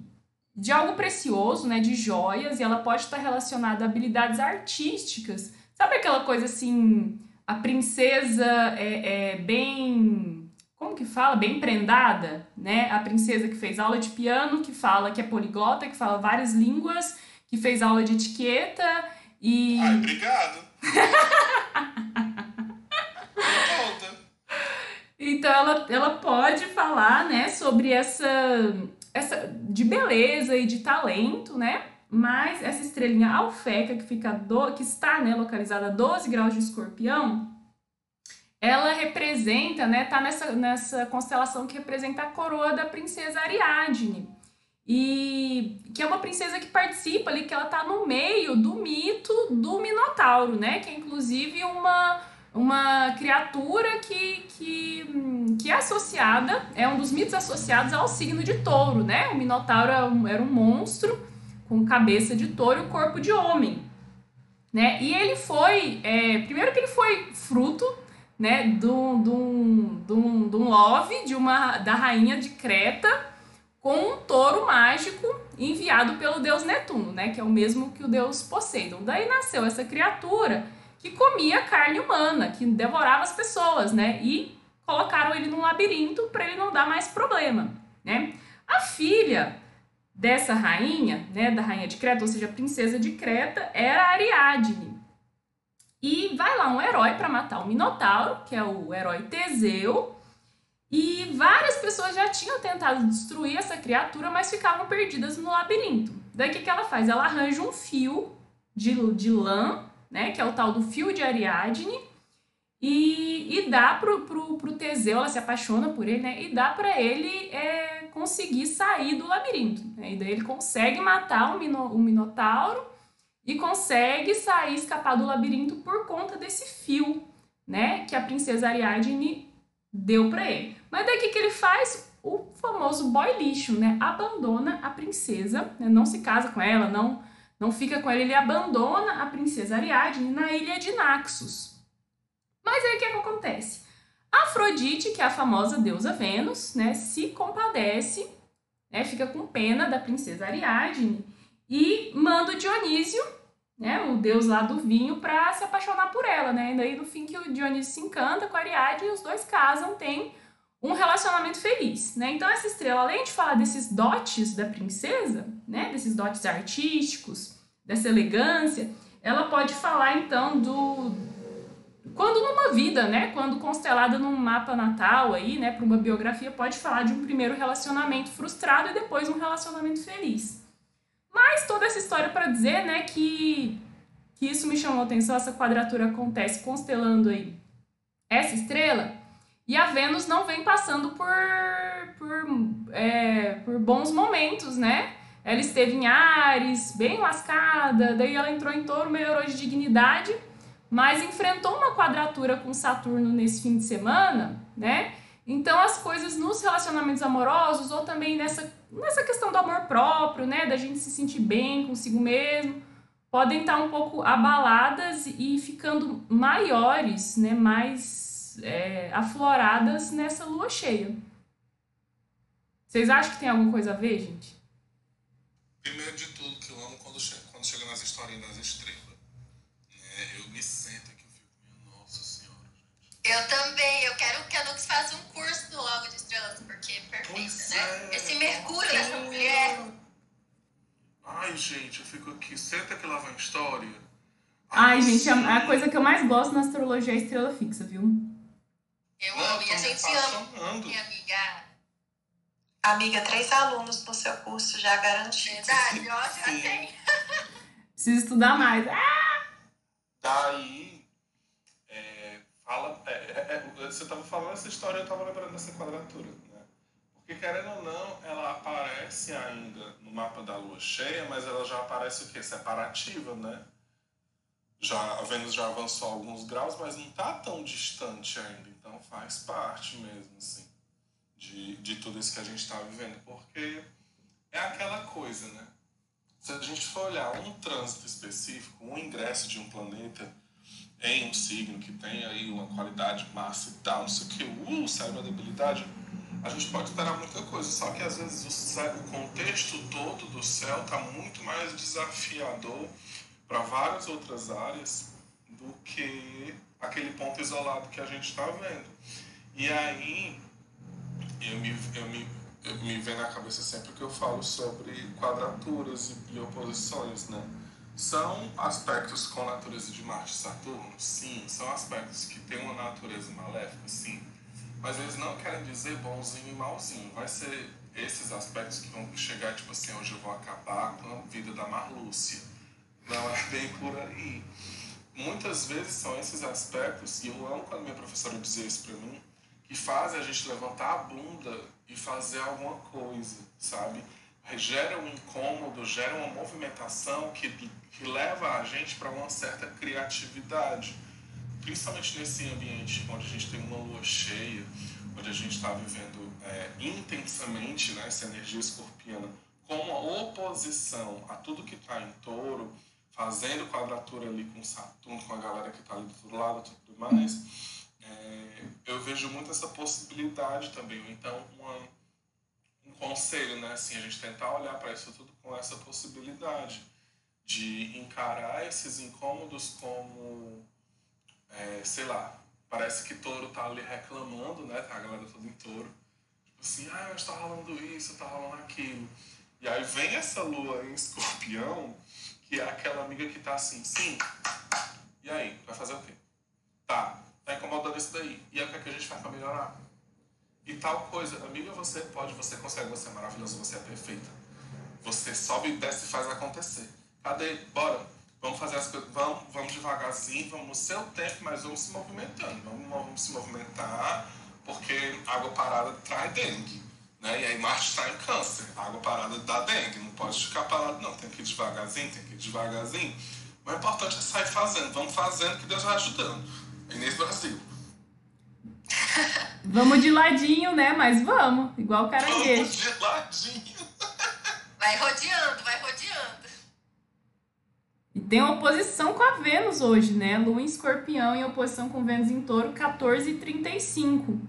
de algo precioso, né, de joias, e ela pode estar relacionada a habilidades artísticas. Sabe aquela coisa assim, a princesa é, é bem como que fala? Bem prendada, né? A princesa que fez aula de piano, que fala que é poliglota, que fala várias línguas, que fez aula de etiqueta e. Ai, obrigado. [LAUGHS] então ela, ela pode falar, né, sobre essa, essa de beleza e de talento, né? Mas essa estrelinha alfeca que fica do, que está, né, localizada a 12 graus de Escorpião, ela representa, né, tá nessa, nessa constelação que representa a coroa da princesa Ariadne. E que é uma princesa que participa ali, que ela tá no meio do mito do Minotauro, né? Que é inclusive uma, uma criatura que, que, que é associada, é um dos mitos associados ao signo de touro, né? O Minotauro era um, era um monstro com cabeça de touro e corpo de homem, né? E ele foi, é, primeiro que ele foi fruto, né, de um, love de uma, da rainha de Creta, com um touro mágico enviado pelo deus Netuno, né, que é o mesmo que o deus Poseidon. Daí nasceu essa criatura que comia carne humana, que devorava as pessoas, né, e colocaram ele num labirinto para ele não dar mais problema, né? A filha dessa rainha, né, da rainha de Creta, ou seja, a princesa de Creta, era Ariadne. E vai lá um herói para matar o Minotauro, que é o herói Teseu, e várias pessoas já tinham tentado destruir essa criatura, mas ficavam perdidas no labirinto. Daí o que, que ela faz? Ela arranja um fio de, de lã, né? Que é o tal do fio de Ariadne, e, e dá pro, pro, pro Teseu, ela se apaixona por ele, né? E dá para ele é, conseguir sair do labirinto. Né? E daí ele consegue matar o, mino, o Minotauro e consegue sair, escapar do labirinto por conta desse fio, né? Que a princesa Ariadne deu para ele. Mas daí o que, que ele faz? O famoso boy lixo, né? Abandona a princesa, né? não se casa com ela, não não fica com ela, ele abandona a princesa Ariadne na ilha de Naxos. Mas aí o que, que acontece? Afrodite, que é a famosa deusa Vênus, né, se compadece, né, fica com pena da princesa Ariadne e manda o Dionísio né, o deus lá do vinho, para se apaixonar por ela, né? E daí no fim que o Dionísio se encanta com a Ariadne e os dois casam, tem um relacionamento feliz, né? Então essa estrela, além de falar desses dotes da princesa, né, desses dotes artísticos, dessa elegância, ela pode falar então do quando numa vida, né, quando constelada num mapa natal aí, né, para uma biografia, pode falar de um primeiro relacionamento frustrado e depois um relacionamento feliz. Mas toda essa história para dizer, né, que, que isso me chamou atenção, essa quadratura acontece constelando aí essa estrela, e a Vênus não vem passando por, por, é, por bons momentos, né? Ela esteve em Ares, bem lascada, daí ela entrou em touro, melhorou de dignidade, mas enfrentou uma quadratura com Saturno nesse fim de semana, né? Então as coisas nos relacionamentos amorosos ou também nessa, nessa questão do amor próprio, né, da gente se sentir bem consigo mesmo, podem estar um pouco abaladas e ficando maiores, né, mais é, afloradas nessa lua cheia. Vocês acham que tem alguma coisa a ver, gente? Primeiro de tudo, que eu amo quando chega, quando chega nas historinhas das estrelas. Né? Eu me sento aqui e fico, minha nossa senhora, gente. Eu também. Eu quero que a Nux faça um curso logo de estrelas, porque é perfeita, né? é. Esse mercúrio dessa mulher. Ai, gente, eu fico aqui, senta que lá vem história. Ai, gente, sim. a, a coisa que eu mais gosto na astrologia é a estrela fixa, viu? Eu amo. E a me gente se ama. Minha amiga. Amiga, três alunos no seu curso já garantidos. Verdade, ó, já tem. Preciso estudar mais. Ah! Daí, é, fala, é, é, é, você estava falando essa história, eu estava lembrando dessa quadratura, né? Porque querendo ou não, ela aparece ainda no mapa da lua cheia, mas ela já aparece o quê? Separativa, né? Já, a Vênus já avançou alguns graus, mas não está tão distante ainda, então faz parte mesmo, assim, de, de tudo isso que a gente está vivendo, porque é aquela coisa, né? Se a gente for olhar um trânsito específico, um ingresso de um planeta em um signo que tem aí uma qualidade massa e tal, não sei o que, uh, sai uma debilidade, a gente pode esperar muita coisa. Só que às vezes o, céu, o contexto todo do céu está muito mais desafiador para várias outras áreas do que aquele ponto isolado que a gente está vendo. E aí eu me, eu me, eu me vem na cabeça sempre que eu falo sobre quadraturas e, e oposições, né? São aspectos com natureza de Marte e Saturno? Sim. São aspectos que têm uma natureza maléfica? Sim. Mas eles não querem dizer bonzinho e malzinho. Vai ser esses aspectos que vão chegar, tipo assim, hoje eu vou acabar com a vida da Marlúcia. Não é bem por aí. Muitas vezes são esses aspectos, e eu amo quando minha professora dizia isso pra mim, que fazem a gente levantar a bunda e fazer alguma coisa, sabe? Gera um incômodo, gera uma movimentação que, que leva a gente para uma certa criatividade. Principalmente nesse ambiente onde a gente tem uma lua cheia, onde a gente está vivendo é, intensamente né, essa energia escorpiana como uma oposição a tudo que está em touro, fazendo quadratura ali com Saturno, com a galera que está ali do outro lado e tudo mais, é, eu vejo muito essa possibilidade também. Então, uma, um conselho, né? Assim, a gente tentar olhar para isso tudo com essa possibilidade de encarar esses incômodos como, é, sei lá, parece que touro tá ali reclamando, né? Tá a galera toda em touro. Tipo assim, ah, mas tá rolando isso, tá rolando aquilo. E aí vem essa lua em escorpião, que é aquela amiga que tá assim, sim. E aí, vai fazer o quê? Tá, tá incomodando isso daí. E aí, o que, é que a gente faz pra melhorar? E tal coisa, amiga, você pode, você consegue, você é maravilhosa, você é perfeita. Você sobe, desce e faz acontecer. Cadê? Bora. Vamos fazer as coisas, vamos, vamos devagarzinho, vamos no seu tempo, mas vamos se movimentando. Vamos, vamos se movimentar, porque água parada traz dengue. Né? E aí Marte está em câncer. Água parada dá dengue. Não pode ficar parado, não. Tem que ir devagarzinho, tem que ir devagarzinho. O importante é sair fazendo. Vamos fazendo que Deus vai ajudando. E nesse Brasil. [LAUGHS] Vamos de ladinho, né? Mas vamos, igual Vamos caranguejo. de ladinho. [LAUGHS] Vai rodeando, vai rodeando. E tem oposição com a Vênus hoje, né? Lua em escorpião em oposição com Vênus em touro, 14 e 35.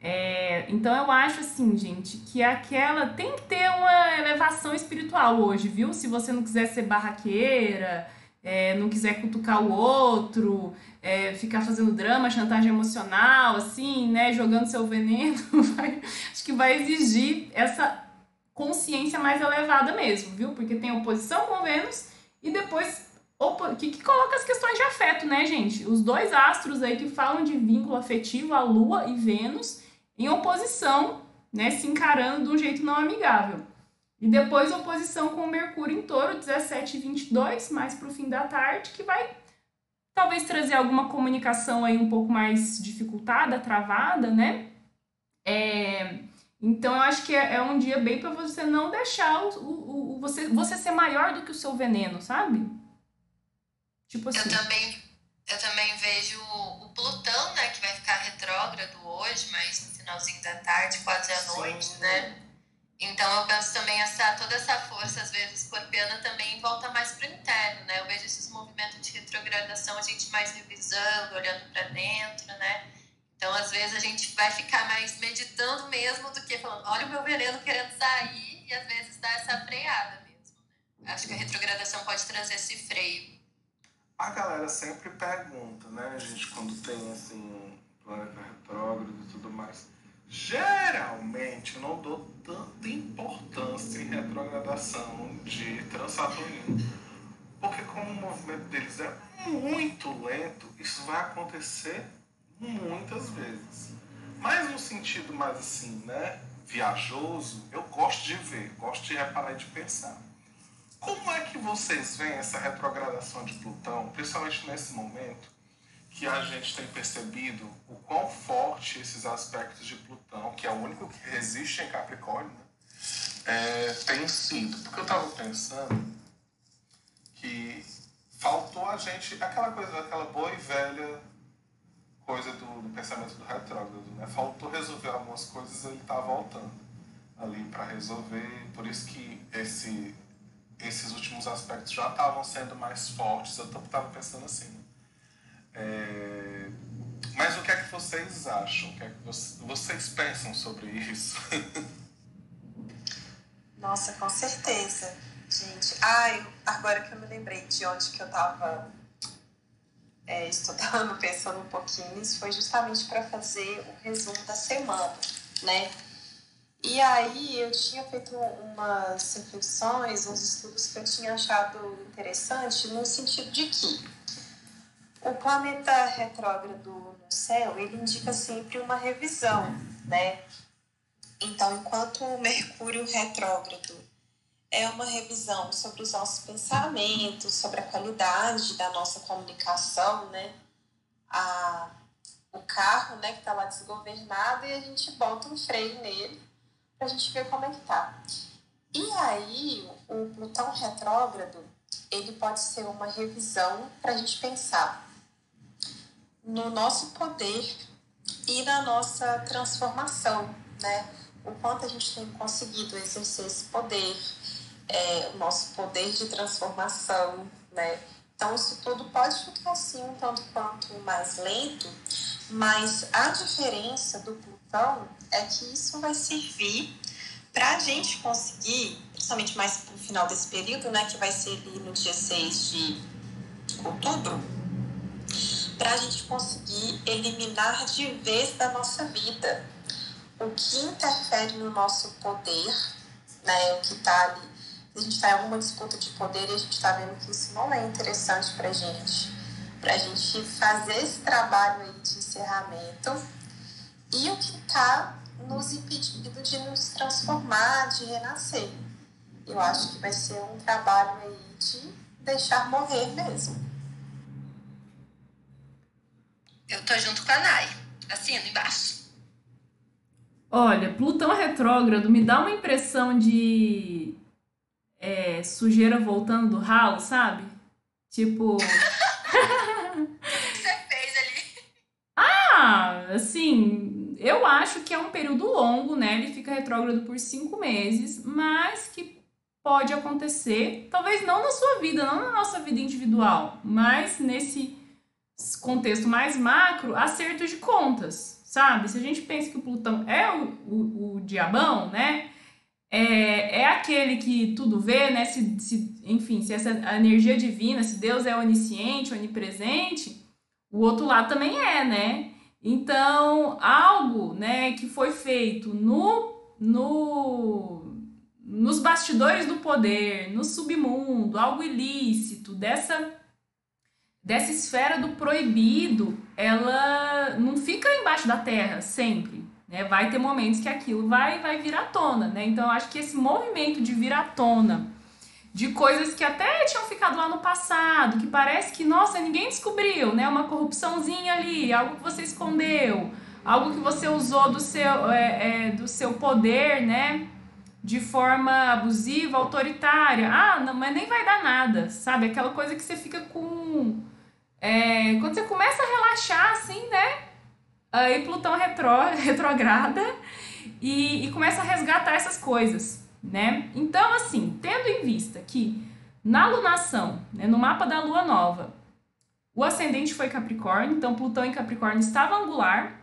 É, então eu acho assim, gente, que aquela tem que ter uma elevação espiritual hoje, viu? Se você não quiser ser barraqueira, é, não quiser cutucar o outro, é, ficar fazendo drama, chantagem emocional, assim, né? Jogando seu veneno, [LAUGHS] vai- acho que vai exigir essa consciência mais elevada mesmo, viu? Porque tem oposição com Vênus e depois que, que coloca as questões de afeto, né, gente? Os dois astros aí que falam de vínculo afetivo, a Lua e Vênus, em oposição, né, se encarando de um jeito não amigável. E depois oposição com o Mercúrio em Touro, 17 e 22, mais pro fim da tarde, que vai talvez trazer alguma comunicação aí um pouco mais dificultada, travada, né? É, Então eu acho que é, é um dia bem para você não deixar o, o, o, você, você ser maior do que o seu veneno, sabe? Tipo assim. Eu também, eu também vejo o Plutão, né, que vai ficar retrógrado hoje, mas no finalzinho da tarde, quase à noite, né? Então eu penso também essa toda essa força às vezes escorpiana também volta mais para o interno, né? Eu vejo esses movimentos de retrogradação a gente mais revisando, olhando para dentro, né? Então às vezes a gente vai ficar mais meditando mesmo do que falando, olha o meu veneno querendo sair e às vezes dá essa freada mesmo, né? Acho que a retrogradação pode trazer esse freio. A galera sempre pergunta, né, a gente, quando tem assim planeta retrógrado e tudo mais Geralmente eu não dou tanta importância em retrogradação de Transaturnino, porque como o movimento deles é muito lento, isso vai acontecer muitas vezes. Mas no sentido mais assim, né, viajoso, eu gosto de ver, gosto de reparar e de pensar. Como é que vocês veem essa retrogradação de Plutão, principalmente nesse momento, que a gente tem percebido o quão forte esses aspectos de Plutão, que é o único que resiste em Capricórnio, né, é, tem sido. Porque eu estava pensando que faltou a gente aquela coisa, aquela boa e velha coisa do, do pensamento do retrógrado, né? Faltou resolver algumas coisas, ele está voltando ali para resolver. Por isso que esse, esses últimos aspectos já estavam sendo mais fortes. Eu estava pensando assim. É... Mas o que é que vocês acham? O que é que vocês pensam sobre isso? [LAUGHS] Nossa, com certeza, gente. Ai, agora que eu me lembrei de onde que eu estava é, estudando, [LAUGHS] pensando um pouquinho, isso foi justamente para fazer o resumo da semana, né? E aí eu tinha feito umas reflexões, uns estudos que eu tinha achado interessante no sentido de que o planeta retrógrado no céu, ele indica sempre uma revisão, né? Então, enquanto o Mercúrio retrógrado é uma revisão sobre os nossos pensamentos, sobre a qualidade da nossa comunicação, né? A, o carro, né, que está lá desgovernado e a gente bota um freio nele para a gente ver como é que tá. E aí, o Plutão retrógrado, ele pode ser uma revisão para a gente pensar no nosso poder e na nossa transformação, né? O quanto a gente tem conseguido exercer esse poder, é, o nosso poder de transformação, né? Então, isso tudo pode ficar assim um tanto quanto mais lento, mas a diferença do Plutão é que isso vai servir para a gente conseguir, principalmente mais no final desse período, né, que vai ser ali no dia 6 de outubro, para a gente conseguir eliminar de vez da nossa vida o que interfere no nosso poder, né, o que está ali. A gente está em alguma disputa de poder e a gente está vendo que isso não é interessante para a gente. Para a gente fazer esse trabalho aí de encerramento e o que está nos impedindo de nos transformar, de renascer. Eu acho que vai ser um trabalho aí de deixar morrer mesmo. Eu tô junto com a Nai. Assino embaixo. Olha, Plutão retrógrado me dá uma impressão de é, sujeira voltando do ralo, sabe? Tipo. o [LAUGHS] que você fez ali? Ah, assim, eu acho que é um período longo, né? Ele fica retrógrado por cinco meses, mas que pode acontecer, talvez não na sua vida, não na nossa vida individual, mas nesse contexto mais macro, acerto de contas, sabe? Se a gente pensa que o Plutão é o, o, o diabão, né? É, é aquele que tudo vê, né? Se, se, enfim, se essa energia divina, se Deus é onisciente, onipresente, o outro lado também é, né? Então, algo, né, que foi feito no, no, nos bastidores do poder, no submundo, algo ilícito, dessa dessa esfera do proibido, ela não fica embaixo da terra sempre. Né? Vai ter momentos que aquilo vai, vai vir à tona. Né? Então, eu acho que esse movimento de vir à tona de coisas que até tinham ficado lá no passado, que parece que, nossa, ninguém descobriu, né? Uma corrupçãozinha ali, algo que você escondeu, algo que você usou do seu, é, é, do seu poder, né? De forma abusiva, autoritária. Ah, não, mas nem vai dar nada, sabe? Aquela coisa que você fica com. É, quando você começa a relaxar, assim, né? Aí Plutão retro, [LAUGHS] retrograda e, e começa a resgatar essas coisas, né? Então, assim, tendo em vista que na lunação, né, no mapa da lua nova, o ascendente foi Capricórnio, então Plutão em Capricórnio estava angular.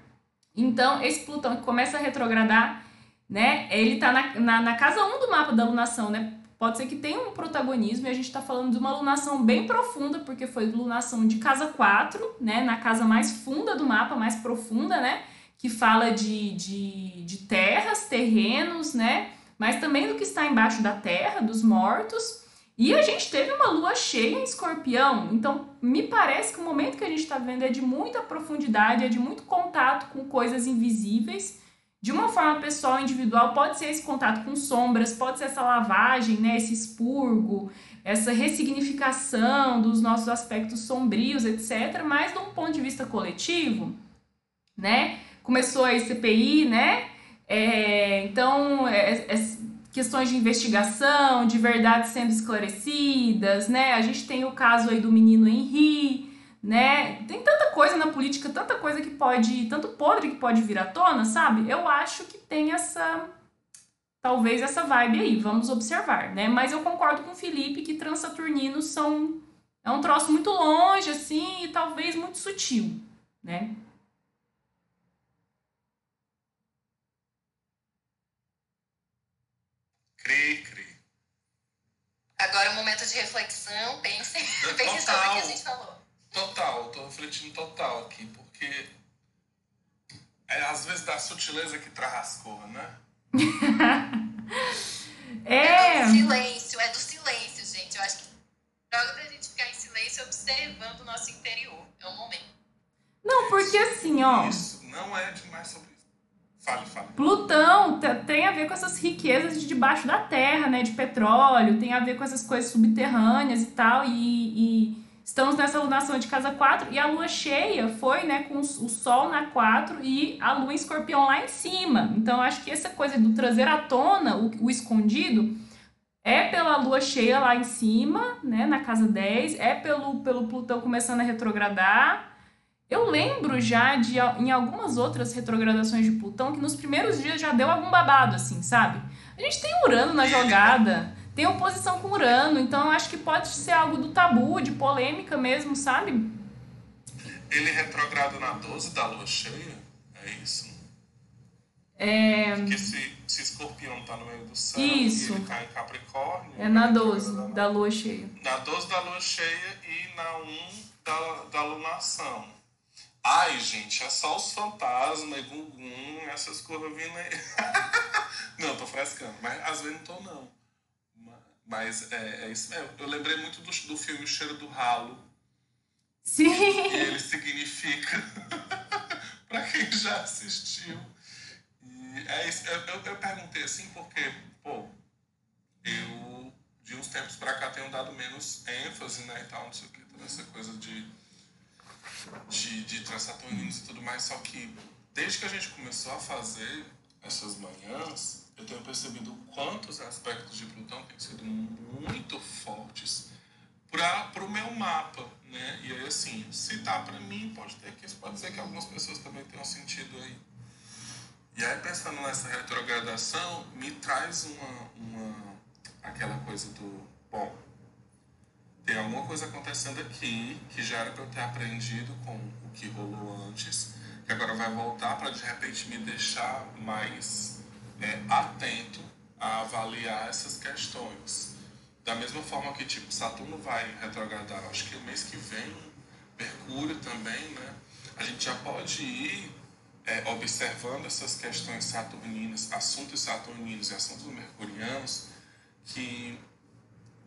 Então, esse Plutão que começa a retrogradar, né? Ele tá na, na, na casa 1 do mapa da lunação, né? Pode ser que tenha um protagonismo e a gente está falando de uma lunação bem profunda, porque foi lunação de casa 4, né? Na casa mais funda do mapa, mais profunda, né? Que fala de, de, de terras, terrenos, né? Mas também do que está embaixo da terra, dos mortos. E a gente teve uma lua cheia em escorpião, então me parece que o momento que a gente está vendo é de muita profundidade, é de muito contato com coisas invisíveis. De uma forma pessoal, individual, pode ser esse contato com sombras, pode ser essa lavagem, né, esse expurgo, essa ressignificação dos nossos aspectos sombrios, etc. Mas de um ponto de vista coletivo, né, começou a CPI, né, é, então é, é, questões de investigação, de verdades sendo esclarecidas, né? A gente tem o caso aí do menino Henri, né? Tem tanta coisa na política, tanta coisa que pode, tanto podre que pode vir à tona, sabe? Eu acho que tem essa talvez essa vibe aí, vamos observar, né? Mas eu concordo com o Felipe que transaturninos são é um troço muito longe assim e talvez muito sutil, né? Cri, cri. Agora é um momento de reflexão, pensem, [LAUGHS] pensem sobre o que a gente falou. Total, tô refletindo total aqui, porque é às vezes da sutileza que traz cor, né? [LAUGHS] é. é do silêncio, é do silêncio, gente. Eu acho que joga pra gente ficar em silêncio observando o nosso interior. É um momento. Não, porque assim, ó. Isso não é demais sobre Fale, fale. Plutão tem a ver com essas riquezas de debaixo da terra, né? De petróleo, tem a ver com essas coisas subterrâneas e tal. E, e estamos nessa lunação de casa 4 e a lua cheia foi, né, com o sol na 4 e a lua em escorpião lá em cima. Então, acho que essa coisa do trazer à tona o, o escondido é pela lua cheia lá em cima, né, na casa 10, é pelo, pelo Plutão começando a retrogradar eu lembro já de em algumas outras retrogradações de Plutão que nos primeiros dias já deu algum babado, assim, sabe? A gente tem Urano na jogada, tem oposição com Urano, então eu acho que pode ser algo do tabu, de polêmica mesmo, sabe? Ele retrograda na 12 da lua cheia? É isso? É... Porque se, se escorpião tá no meio do céu isso. e ele cai em Capricórnio... É na 12 da, da lua cheia. Na 12 da lua cheia e na 1 da, da lunação. Ai, gente, é só os fantasmas, gungun, essas coisas vindo aí. [LAUGHS] não, tô frescando, mas às vezes não tô, não. Mas é, é isso mesmo. Eu lembrei muito do, do filme O Cheiro do Ralo. Sim. E ele significa, [LAUGHS] para quem já assistiu. E é isso. Eu, eu, eu perguntei assim porque, pô, eu de uns tempos para cá tenho dado menos ênfase, né, e tal, não sei o que, toda essa coisa de de, de transaturninos e tudo mais, só que desde que a gente começou a fazer essas manhãs, eu tenho percebido quantos aspectos de Plutão têm sido muito fortes para o meu mapa, né? E aí, assim, se tá para mim, pode ter que pode ser que algumas pessoas também tenham sentido aí. E aí, pensando nessa retrogradação, me traz uma, uma aquela coisa do, bom, tem alguma coisa acontecendo aqui que já era para eu ter aprendido com o que rolou antes, que agora vai voltar para de repente me deixar mais é, atento a avaliar essas questões. Da mesma forma que tipo Saturno vai retrogradar, acho que o mês que vem, Mercúrio também, né? A gente já pode ir é, observando essas questões saturninas, assuntos saturninos e assuntos mercurianos que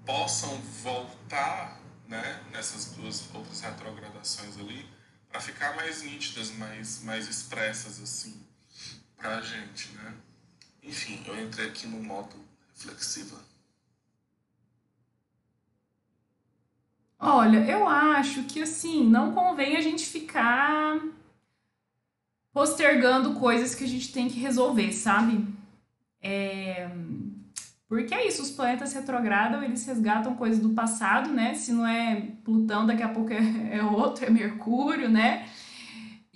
possam voltar né, nessas duas outras retrogradações ali para ficar mais nítidas, mais, mais expressas assim para a gente, né? Enfim, eu entrei aqui no modo reflexiva. Olha, eu acho que assim, não convém a gente ficar postergando coisas que a gente tem que resolver, sabe? É... Porque é isso, os planetas retrogradam, eles resgatam coisas do passado, né? Se não é Plutão, daqui a pouco é, é outro, é Mercúrio, né?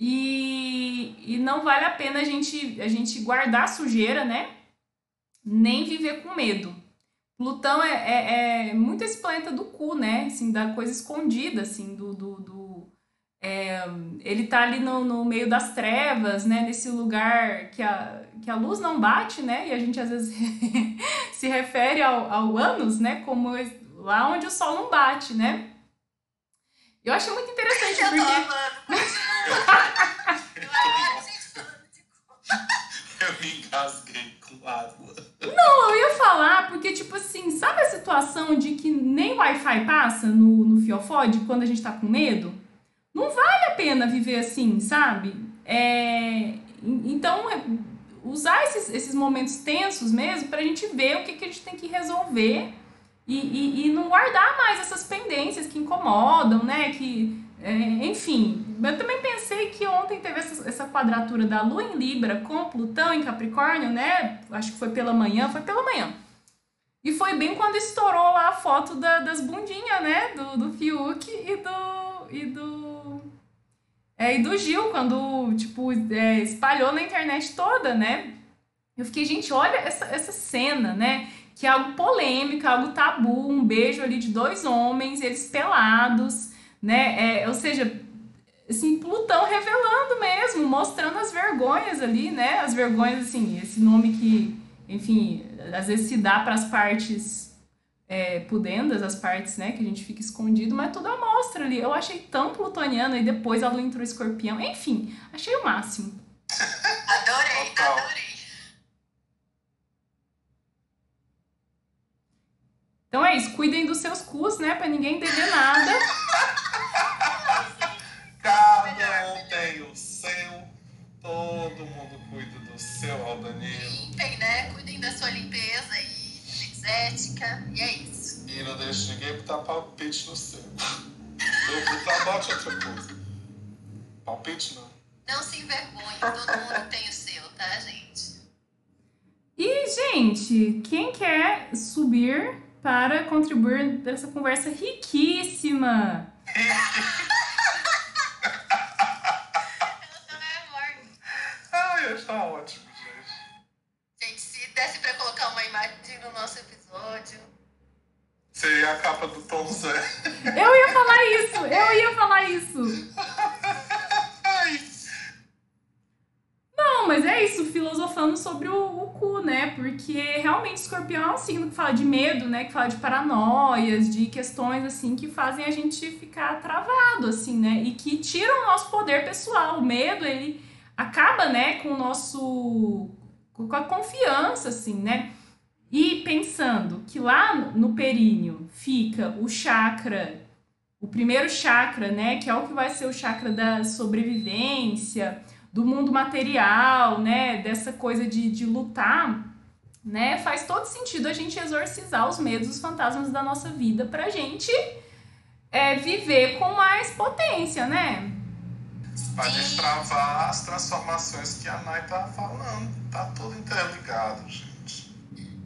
E, e não vale a pena a gente, a gente guardar sujeira, né? Nem viver com medo. Plutão é, é, é, muito esse planeta do cu, né? Assim, da coisa escondida, assim, do. do, do é, ele tá ali no, no meio das trevas, né? Nesse lugar que a, que a luz não bate, né? E a gente às vezes [LAUGHS] se refere ao, ao ânus, né? Como lá onde o sol não bate, né? Eu acho muito interessante [LAUGHS] Eu porque. Eu me engasguei com água. Não, eu ia falar, porque, tipo assim, sabe a situação de que nem Wi-Fi passa no, no Fiofod quando a gente tá com medo? Não vale a pena viver assim, sabe? É, então, é, usar esses, esses momentos tensos mesmo pra gente ver o que, que a gente tem que resolver e, e, e não guardar mais essas pendências que incomodam, né? Que, é, enfim, eu também pensei que ontem teve essa, essa quadratura da Lua em Libra com Plutão em Capricórnio, né? Acho que foi pela manhã, foi pela manhã. E foi bem quando estourou lá a foto da, das bundinhas, né? Do, do Fiuk e do. E do. É, e do Gil, quando, tipo, é, espalhou na internet toda, né? Eu fiquei, gente, olha essa, essa cena, né? Que é algo polêmico, algo tabu, um beijo ali de dois homens, eles pelados, né? É, ou seja, assim, Plutão revelando mesmo, mostrando as vergonhas ali, né? As vergonhas, assim, esse nome que, enfim, às vezes se dá para as partes é, pudendas, as partes, né, que a gente fica escondido, mas tudo mostra ali. Eu achei tão plutoniano e depois a lua entrou escorpião. Enfim, achei o máximo. Adorei, Total. adorei. Então é isso, cuidem dos seus cus, né, pra ninguém entender nada. [LAUGHS] seu, ao Danilo. Limpem, né? Cuidem da sua limpeza aí, ética. E é isso. E não deixe ninguém botar palpite no seu. Eu botar, bote outra coisa. Palpite não. Não se envergonhe, todo mundo tem o seu, tá, gente? E, gente, quem quer subir para contribuir nessa conversa riquíssima? Ela não é morta. Ai, está ótimo, gente. Gente, se desse pra colocar uma imagem no nosso episódio. Seria a capa do Tom Zé. Eu ia falar isso, eu ia falar isso. Não, mas é isso, filosofando sobre o, o cu, né? Porque realmente escorpião é um signo que fala de medo, né? Que fala de paranoias, de questões, assim, que fazem a gente ficar travado, assim, né? E que tiram o nosso poder pessoal. O medo, ele acaba, né, com o nosso... com a confiança, assim, né? E pensando que lá no períneo fica o chakra, o primeiro chakra, né? Que é o que vai ser o chakra da sobrevivência, do mundo material, né? Dessa coisa de, de lutar, né? Faz todo sentido a gente exorcizar os medos, os fantasmas da nossa vida pra gente é, viver com mais potência, né? Pra destravar as transformações que a Nai tá falando. Tá tudo interligado, gente.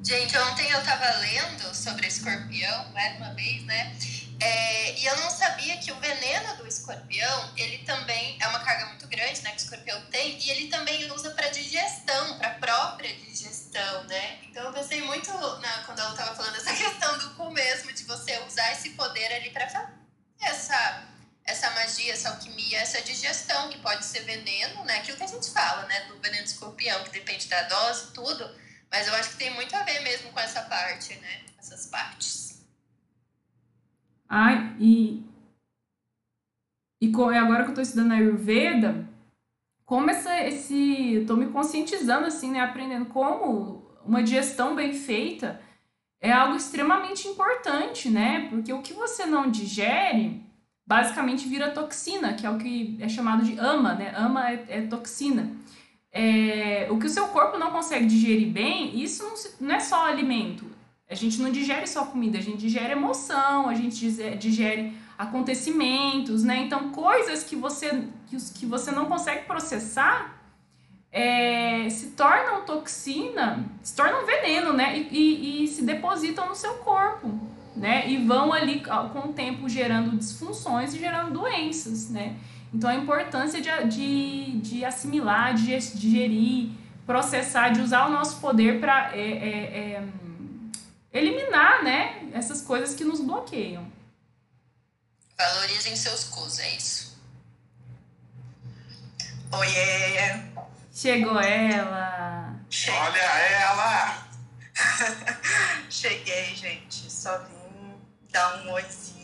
Gente, ontem eu tava lendo sobre escorpião, mais uma vez, né? É, e eu não sabia que o veneno do escorpião, ele também é uma carga muito grande, né? Que o escorpião tem, e ele também usa para digestão, para própria digestão, né? Então eu pensei muito na, quando ela tava falando essa [LAUGHS] questão do cu mesmo, de você usar esse poder ali para fazer essa, essa magia, essa alquimia, essa digestão, que pode ser veneno, né? Aquilo que a gente fala, né? Do veneno do escorpião, que depende da dose tudo. Mas eu acho que tem muito a ver mesmo com essa parte, né? Essas partes. Ai, e, e agora que eu tô estudando Ayurveda, como essa, esse. Tô me conscientizando, assim, né? Aprendendo como uma digestão bem feita é algo extremamente importante, né? Porque o que você não digere basicamente vira toxina, que é o que é chamado de ama, né? Ama é, é toxina. É, o que o seu corpo não consegue digerir bem, isso não, não é só alimento. A gente não digere só comida, a gente digere emoção, a gente dize- digere acontecimentos, né? Então, coisas que você, que, que você não consegue processar, é, se tornam toxina, se tornam veneno, né? E, e, e, se depositam no seu corpo, né? E vão ali com o tempo gerando disfunções e gerando doenças, né? Então a importância de, de, de assimilar, de digerir, processar, de usar o nosso poder para é, é, é, eliminar, né? Essas coisas que nos bloqueiam. Valorizem seus cus, é isso. Oiê! Chegou ela! Olha ela! [LAUGHS] Cheguei, gente. Só vim dar um oizinho.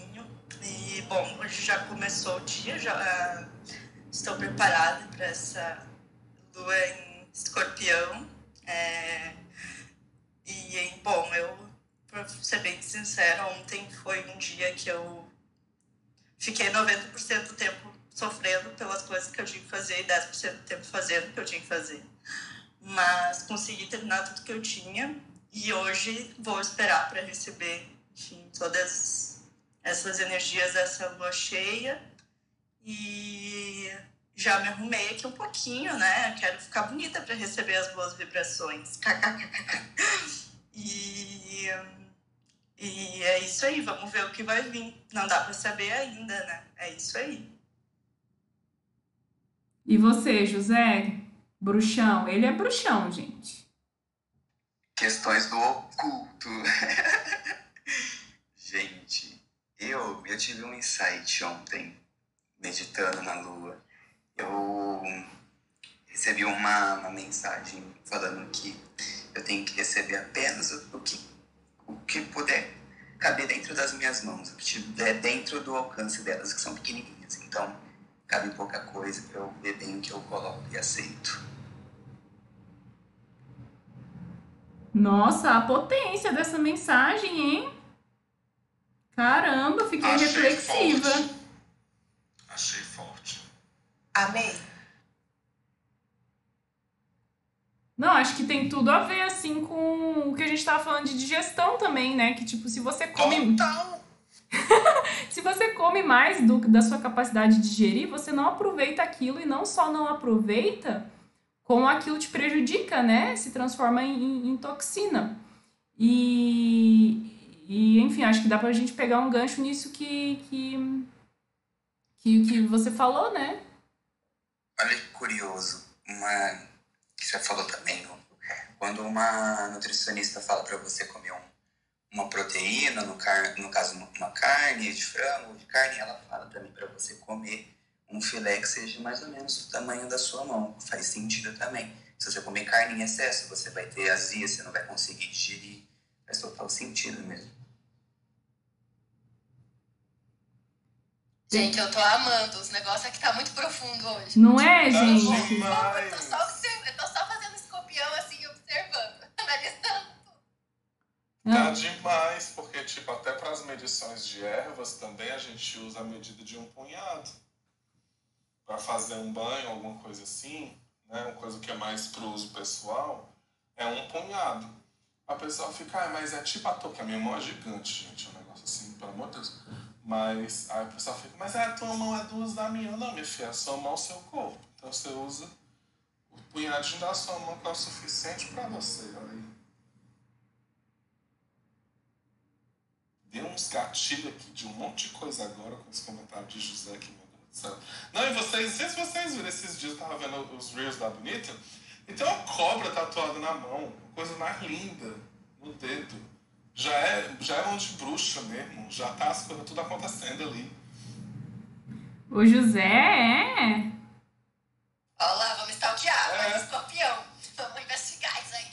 Bom, hoje já começou o dia, já uh, estou preparada para essa lua em escorpião. É, e, bom, eu, para ser bem sincera, ontem foi um dia que eu fiquei 90% do tempo sofrendo pelas coisas que eu tinha que fazer e 10% do tempo fazendo o que eu tinha que fazer. Mas consegui terminar tudo que eu tinha e hoje vou esperar para receber, enfim, todas essas energias dessa lua cheia e já me arrumei aqui um pouquinho, né? Quero ficar bonita para receber as boas vibrações. [LAUGHS] e e é isso aí, vamos ver o que vai vir. Não dá para saber ainda, né? É isso aí. E você, José? Bruxão? Ele é bruxão, gente. Questões do oculto. [LAUGHS] eu, eu tive um insight ontem, meditando na lua. Eu recebi uma, uma mensagem falando que eu tenho que receber apenas o que o que puder caber dentro das minhas mãos, o que estiver dentro do alcance delas, que são pequenininhas. Então, cabe pouca coisa para eu ver bem o que eu coloco e aceito. Nossa, a potência dessa mensagem, hein? Caramba, fiquei Achei reflexiva. Forte. Achei forte. Amei. Não, acho que tem tudo a ver, assim, com o que a gente tava falando de digestão também, né? Que, tipo, se você come. [LAUGHS] se você come mais do, da sua capacidade de digerir, você não aproveita aquilo e não só não aproveita, como aquilo te prejudica, né? Se transforma em, em, em toxina. E, e, enfim, acho que dá pra gente pegar um gancho nisso que, que, que, que você falou, né? Olha que curioso. Uma que você falou também, quando uma nutricionista fala para você comer um, uma proteína, no, car no caso uma carne de frango de carne, ela fala também para você comer um filé que seja mais ou menos o tamanho da sua mão. Faz sentido também. Se você comer carne em excesso, você vai ter azia, você não vai conseguir digerir. Faz total sentido mesmo. Gente, eu tô amando. Os negócios aqui tá muito profundo hoje. Não é, gente? Eu tô só, eu tô só fazendo escorpião assim, observando, [LAUGHS] analisando. Tá ah. demais, porque tipo, até para as medições de ervas também a gente usa a medida de um punhado. Para fazer um banho, alguma coisa assim, né? Uma coisa que é mais pro uso pessoal, é um punhado. A pessoa fica, ah, mas é tipo a touca, minha mão é gigante, gente, é um negócio assim, pelo amor de Deus. Mas aí o pessoal fica, mas é, a tua mão é duas da minha. Não, minha filha, é sua mão, seu corpo. Então você usa o punhadinho da sua mão que é o suficiente para você. Olha aí. Deu uns gatilhos aqui de um monte de coisa agora com os comentários de José que meu Deus do céu. Não, e vocês, não sei se vocês viram esses dias, eu tava vendo os reels da Bonita, e tem uma cobra tatuada na mão, coisa mais linda, no dedo já é, já é um de bruxa mesmo, já tá as coisas tudo acontecendo ali. O José é. Olha lá, vamos stalkear, é. escorpião. Vamos investigar isso aí.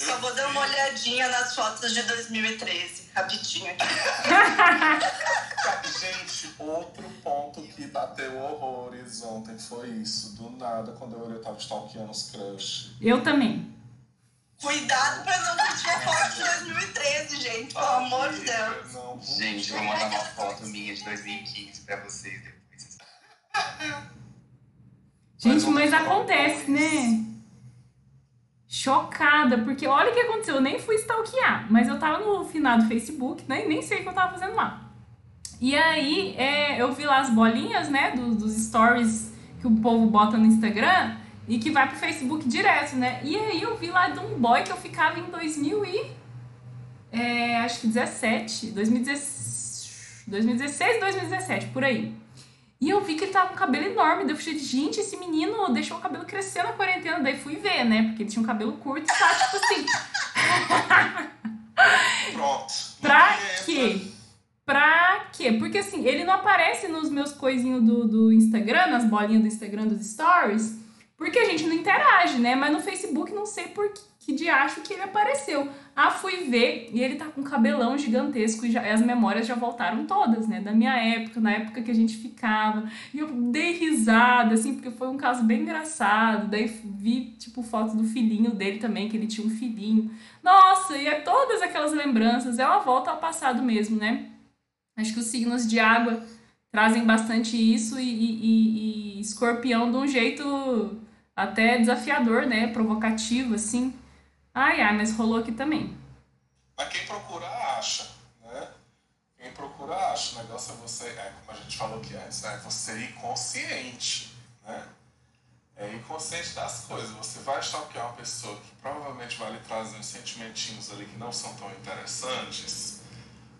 Eu Só vou dar uma olhadinha nas fotos de 2013, rapidinho aqui. [LAUGHS] Gente, outro ponto que bateu horrores ontem foi isso. Do nada, quando eu olhei, eu tava stalkeando os crush. Eu também. Cuidado pra não curtir a foto de 2013, gente. Pelo ah, amor de Deus. Não, gente, vou mandar uma foto minha de 2015 pra vocês depois. Gente, mas acontece, né? Chocada, porque olha o que aconteceu. Eu nem fui stalkear, mas eu tava no final do Facebook, né? Nem sei o que eu tava fazendo lá. E aí, é, eu vi lá as bolinhas, né? dos stories que o povo bota no Instagram. E que vai pro Facebook direto, né? E aí eu vi lá de um boy que eu ficava em 2000 e... É, acho que 17, 2016, 2016, 2017, por aí. E eu vi que ele tava com um cabelo enorme. Daí eu falei, gente, esse menino deixou o cabelo crescer na quarentena. Daí fui ver, né? Porque ele tinha um cabelo curto e tá, tipo assim. [LAUGHS] Pronto. pra quê? Pra quê? Porque assim, ele não aparece nos meus coisinhos do, do Instagram, nas bolinhas do Instagram dos stories, porque a gente não interage, né? Mas no Facebook não sei por que, que de acho que ele apareceu. Ah, fui ver e ele tá com um cabelão gigantesco e já, as memórias já voltaram todas, né? Da minha época, na época que a gente ficava. E eu dei risada, assim, porque foi um caso bem engraçado. Daí vi, tipo, fotos do filhinho dele também, que ele tinha um filhinho. Nossa, e é todas aquelas lembranças. É uma volta ao passado mesmo, né? Acho que os signos de água trazem bastante isso e, e- e- e escorpião de um jeito até desafiador, né? Provocativo, assim. Ai, ai, mas rolou aqui também. Mas quem procura, acha, né? Quem procura, acha. O negócio é você, é como a gente falou aqui antes, é você ir consciente, né? É ir consciente das coisas. Você vai stalkear uma pessoa que provavelmente vai lhe trazer uns sentimentinhos ali que não são tão interessantes.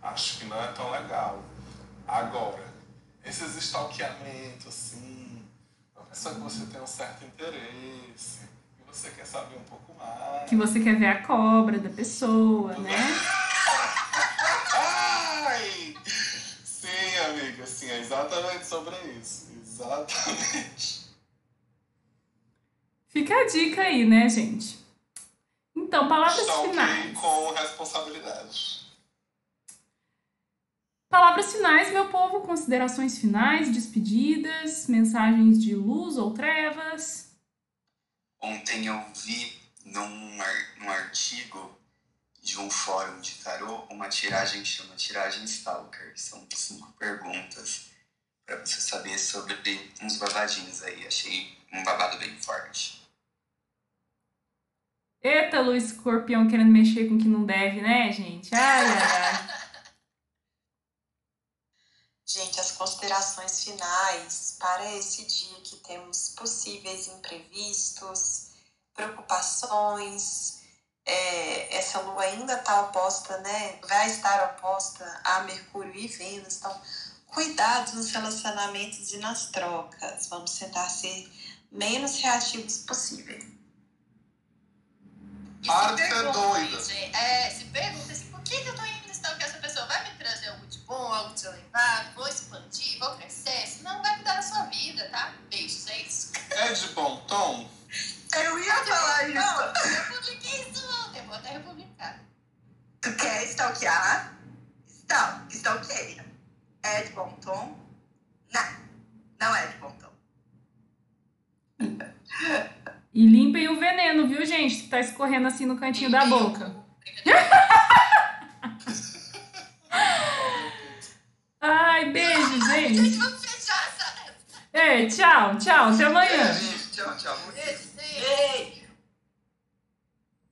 Acho que não é tão legal. Agora, esses stalkeamentos, assim, pessoa que você tem um certo interesse, que você quer saber um pouco mais. Que você quer ver a cobra da pessoa, né? [LAUGHS] Ai! Sim, amiga, sim, é exatamente sobre isso. Exatamente. Fica a dica aí, né, gente? Então, palavras Stalkeio finais. com responsabilidade. Palavras finais, meu povo, considerações finais, despedidas, mensagens de luz ou trevas. Ontem eu vi num, ar- num artigo de um fórum de tarô uma tiragem que chama Tiragem Stalker. São cinco perguntas para você saber sobre uns babadinhos aí. Achei um babado bem forte. Eita, Luiz Escorpião querendo mexer com o que não deve, né, gente? Ai, ai, ai. Gente, as considerações finais para esse dia que temos possíveis imprevistos, preocupações. É, essa lua ainda está oposta, né? Vai estar oposta a Mercúrio e Vênus. Então, cuidados nos relacionamentos e nas trocas. Vamos tentar ser menos reativos possível. Ser pergunta, doida. gente, É, se pergunta assim, por que, que eu tô indo stalkear essa pessoa? Vai me trazer bom, algo de elevado? Vou expandir, vou crescer? Senão vai cuidar da sua vida, tá? Beijos, é isso. É de bom tom? Eu ia falar Não, eu publiquei isso ontem, vou até republicar. Tu quer stalkear? Stal, stalkeia. É de bom tom? Não, não é de bom tom. E limpem o veneno, viu, gente? Que tá escorrendo assim no cantinho da boca. [LAUGHS] Ai, beijo, Gente, gente. vamos fechar essa. É, tchau, tchau. Até amanhã. Tchau, tchau. Beijo, gente.